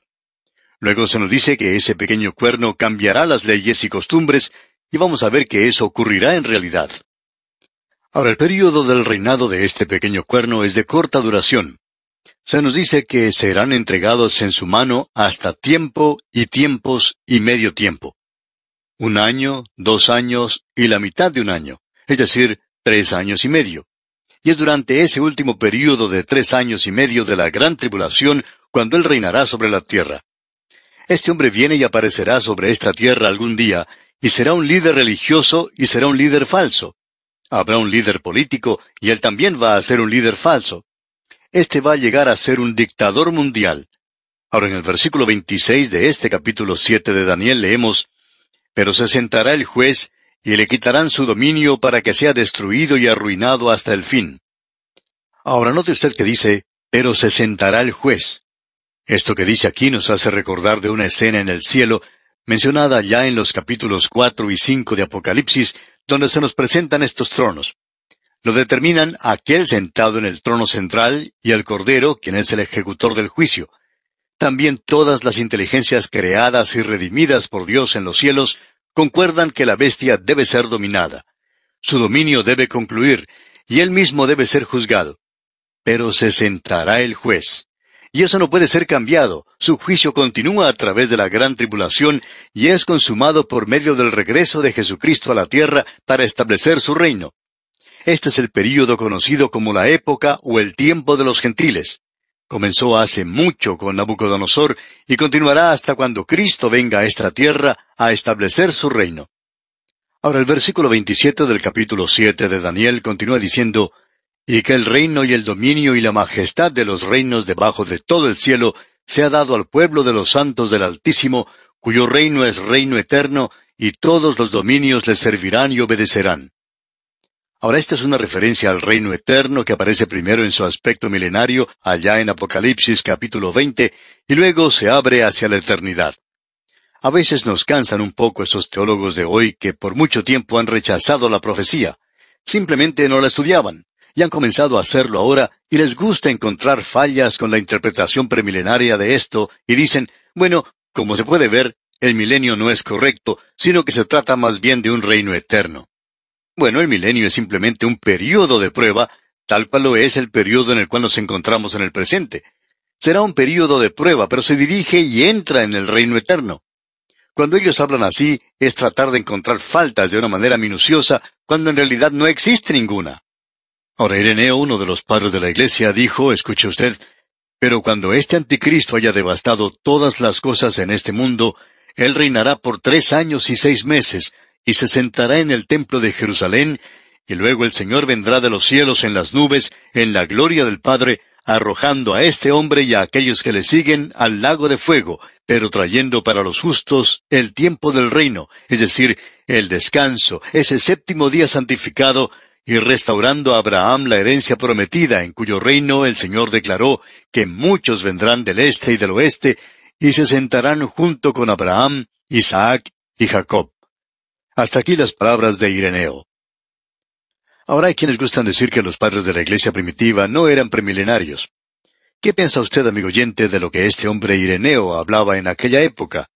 Luego se nos dice que ese pequeño cuerno cambiará las leyes y costumbres, y vamos a ver que eso ocurrirá en realidad. Ahora, el período del reinado de este pequeño cuerno es de corta duración. Se nos dice que serán entregados en su mano hasta tiempo y tiempos y medio tiempo. Un año, dos años y la mitad de un año, es decir, tres años y medio. Y es durante ese último período de tres años y medio de la gran tribulación cuando Él reinará sobre la tierra. Este hombre viene y aparecerá sobre esta tierra algún día, y será un líder religioso y será un líder falso. Habrá un líder político, y él también va a ser un líder falso este va a llegar a ser un dictador mundial. Ahora en el versículo 26 de este capítulo 7 de Daniel leemos, Pero se sentará el juez, y le quitarán su dominio para que sea destruido y arruinado hasta el fin. Ahora note usted que dice, Pero se sentará el juez. Esto que dice aquí nos hace recordar de una escena en el cielo, mencionada ya en los capítulos 4 y 5 de Apocalipsis, donde se nos presentan estos tronos. Lo determinan aquel sentado en el trono central y el Cordero, quien es el ejecutor del juicio. También todas las inteligencias creadas y redimidas por Dios en los cielos concuerdan que la bestia debe ser dominada. Su dominio debe concluir, y él mismo debe ser juzgado. Pero se sentará el juez. Y eso no puede ser cambiado. Su juicio continúa a través de la gran tribulación y es consumado por medio del regreso de Jesucristo a la tierra para establecer su reino. Este es el período conocido como la época o el tiempo de los gentiles. Comenzó hace mucho con Nabucodonosor y continuará hasta cuando Cristo venga a esta tierra a establecer su reino. Ahora el versículo 27 del capítulo 7 de Daniel continúa diciendo, y que el reino y el dominio y la majestad de los reinos debajo de todo el cielo se ha dado al pueblo de los santos del Altísimo, cuyo reino es reino eterno, y todos los dominios le servirán y obedecerán. Ahora esta es una referencia al reino eterno que aparece primero en su aspecto milenario allá en Apocalipsis capítulo 20 y luego se abre hacia la eternidad. A veces nos cansan un poco esos teólogos de hoy que por mucho tiempo han rechazado la profecía. Simplemente no la estudiaban y han comenzado a hacerlo ahora y les gusta encontrar fallas con la interpretación premilenaria de esto y dicen, bueno, como se puede ver, el milenio no es correcto, sino que se trata más bien de un reino eterno. Bueno, el milenio es simplemente un periodo de prueba, tal cual lo es el periodo en el cual nos encontramos en el presente. Será un periodo de prueba, pero se dirige y entra en el reino eterno. Cuando ellos hablan así, es tratar de encontrar faltas de una manera minuciosa, cuando en realidad no existe ninguna. Ahora Ireneo, uno de los padres de la iglesia, dijo, escuche usted, Pero cuando este anticristo haya devastado todas las cosas en este mundo, él reinará por tres años y seis meses, y se sentará en el templo de Jerusalén, y luego el Señor vendrá de los cielos en las nubes, en la gloria del Padre, arrojando a este hombre y a aquellos que le siguen al lago de fuego, pero trayendo para los justos el tiempo del reino, es decir, el descanso, ese séptimo día santificado, y restaurando a Abraham la herencia prometida, en cuyo reino el Señor declaró que muchos vendrán del este y del oeste, y se sentarán junto con Abraham, Isaac y Jacob. Hasta aquí las palabras de Ireneo. Ahora hay quienes gustan decir que los padres de la iglesia primitiva no eran premilenarios. ¿Qué piensa usted, amigo oyente, de lo que este hombre Ireneo hablaba en aquella época?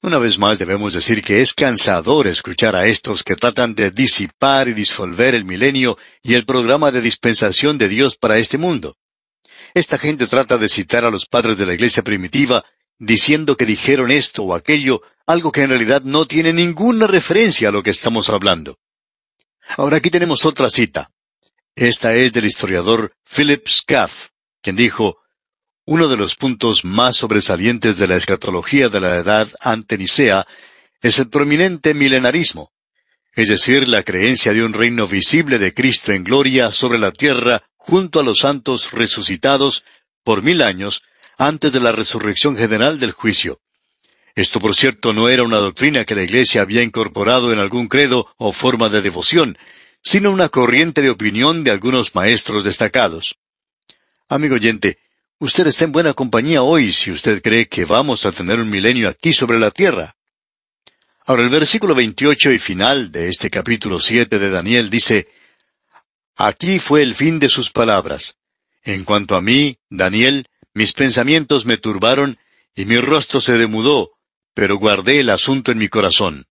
Una vez más debemos decir que es cansador escuchar a estos que tratan de disipar y disolver el milenio y el programa de dispensación de Dios para este mundo. Esta gente trata de citar a los padres de la iglesia primitiva diciendo que dijeron esto o aquello, algo que en realidad no tiene ninguna referencia a lo que estamos hablando. Ahora aquí tenemos otra cita. Esta es del historiador Philip Scaff quien dijo, uno de los puntos más sobresalientes de la escatología de la edad ante Nicea es el prominente milenarismo, es decir, la creencia de un reino visible de Cristo en gloria sobre la tierra junto a los santos resucitados por mil años antes de la resurrección general del juicio. Esto, por cierto, no era una doctrina que la Iglesia había incorporado en algún credo o forma de devoción, sino una corriente de opinión de algunos maestros destacados. Amigo oyente, usted está en buena compañía hoy si usted cree que vamos a tener un milenio aquí sobre la tierra. Ahora el versículo 28 y final de este capítulo 7 de Daniel dice, Aquí fue el fin de sus palabras. En cuanto a mí, Daniel, mis pensamientos me turbaron y mi rostro se demudó, pero guardé el asunto en mi corazón.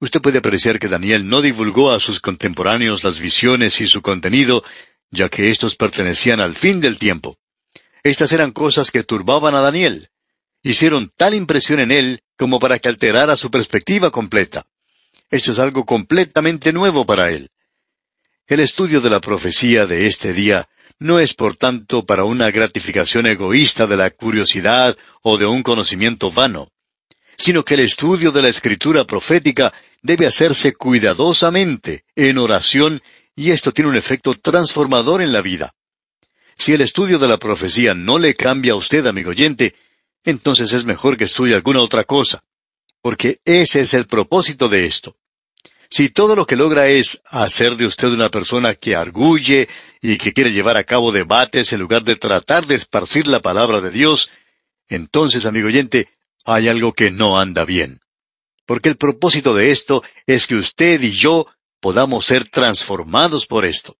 Usted puede apreciar que Daniel no divulgó a sus contemporáneos las visiones y su contenido, ya que éstos pertenecían al fin del tiempo. Estas eran cosas que turbaban a Daniel. Hicieron tal impresión en él como para que alterara su perspectiva completa. Esto es algo completamente nuevo para él. El estudio de la profecía de este día no es por tanto para una gratificación egoísta de la curiosidad o de un conocimiento vano, sino que el estudio de la escritura profética debe hacerse cuidadosamente, en oración y esto tiene un efecto transformador en la vida. Si el estudio de la profecía no le cambia a usted, amigo oyente, entonces es mejor que estudie alguna otra cosa, porque ese es el propósito de esto. Si todo lo que logra es hacer de usted una persona que arguye y que quiere llevar a cabo debates en lugar de tratar de esparcir la palabra de Dios, entonces, amigo oyente, hay algo que no anda bien. Porque el propósito de esto es que usted y yo podamos ser transformados por esto.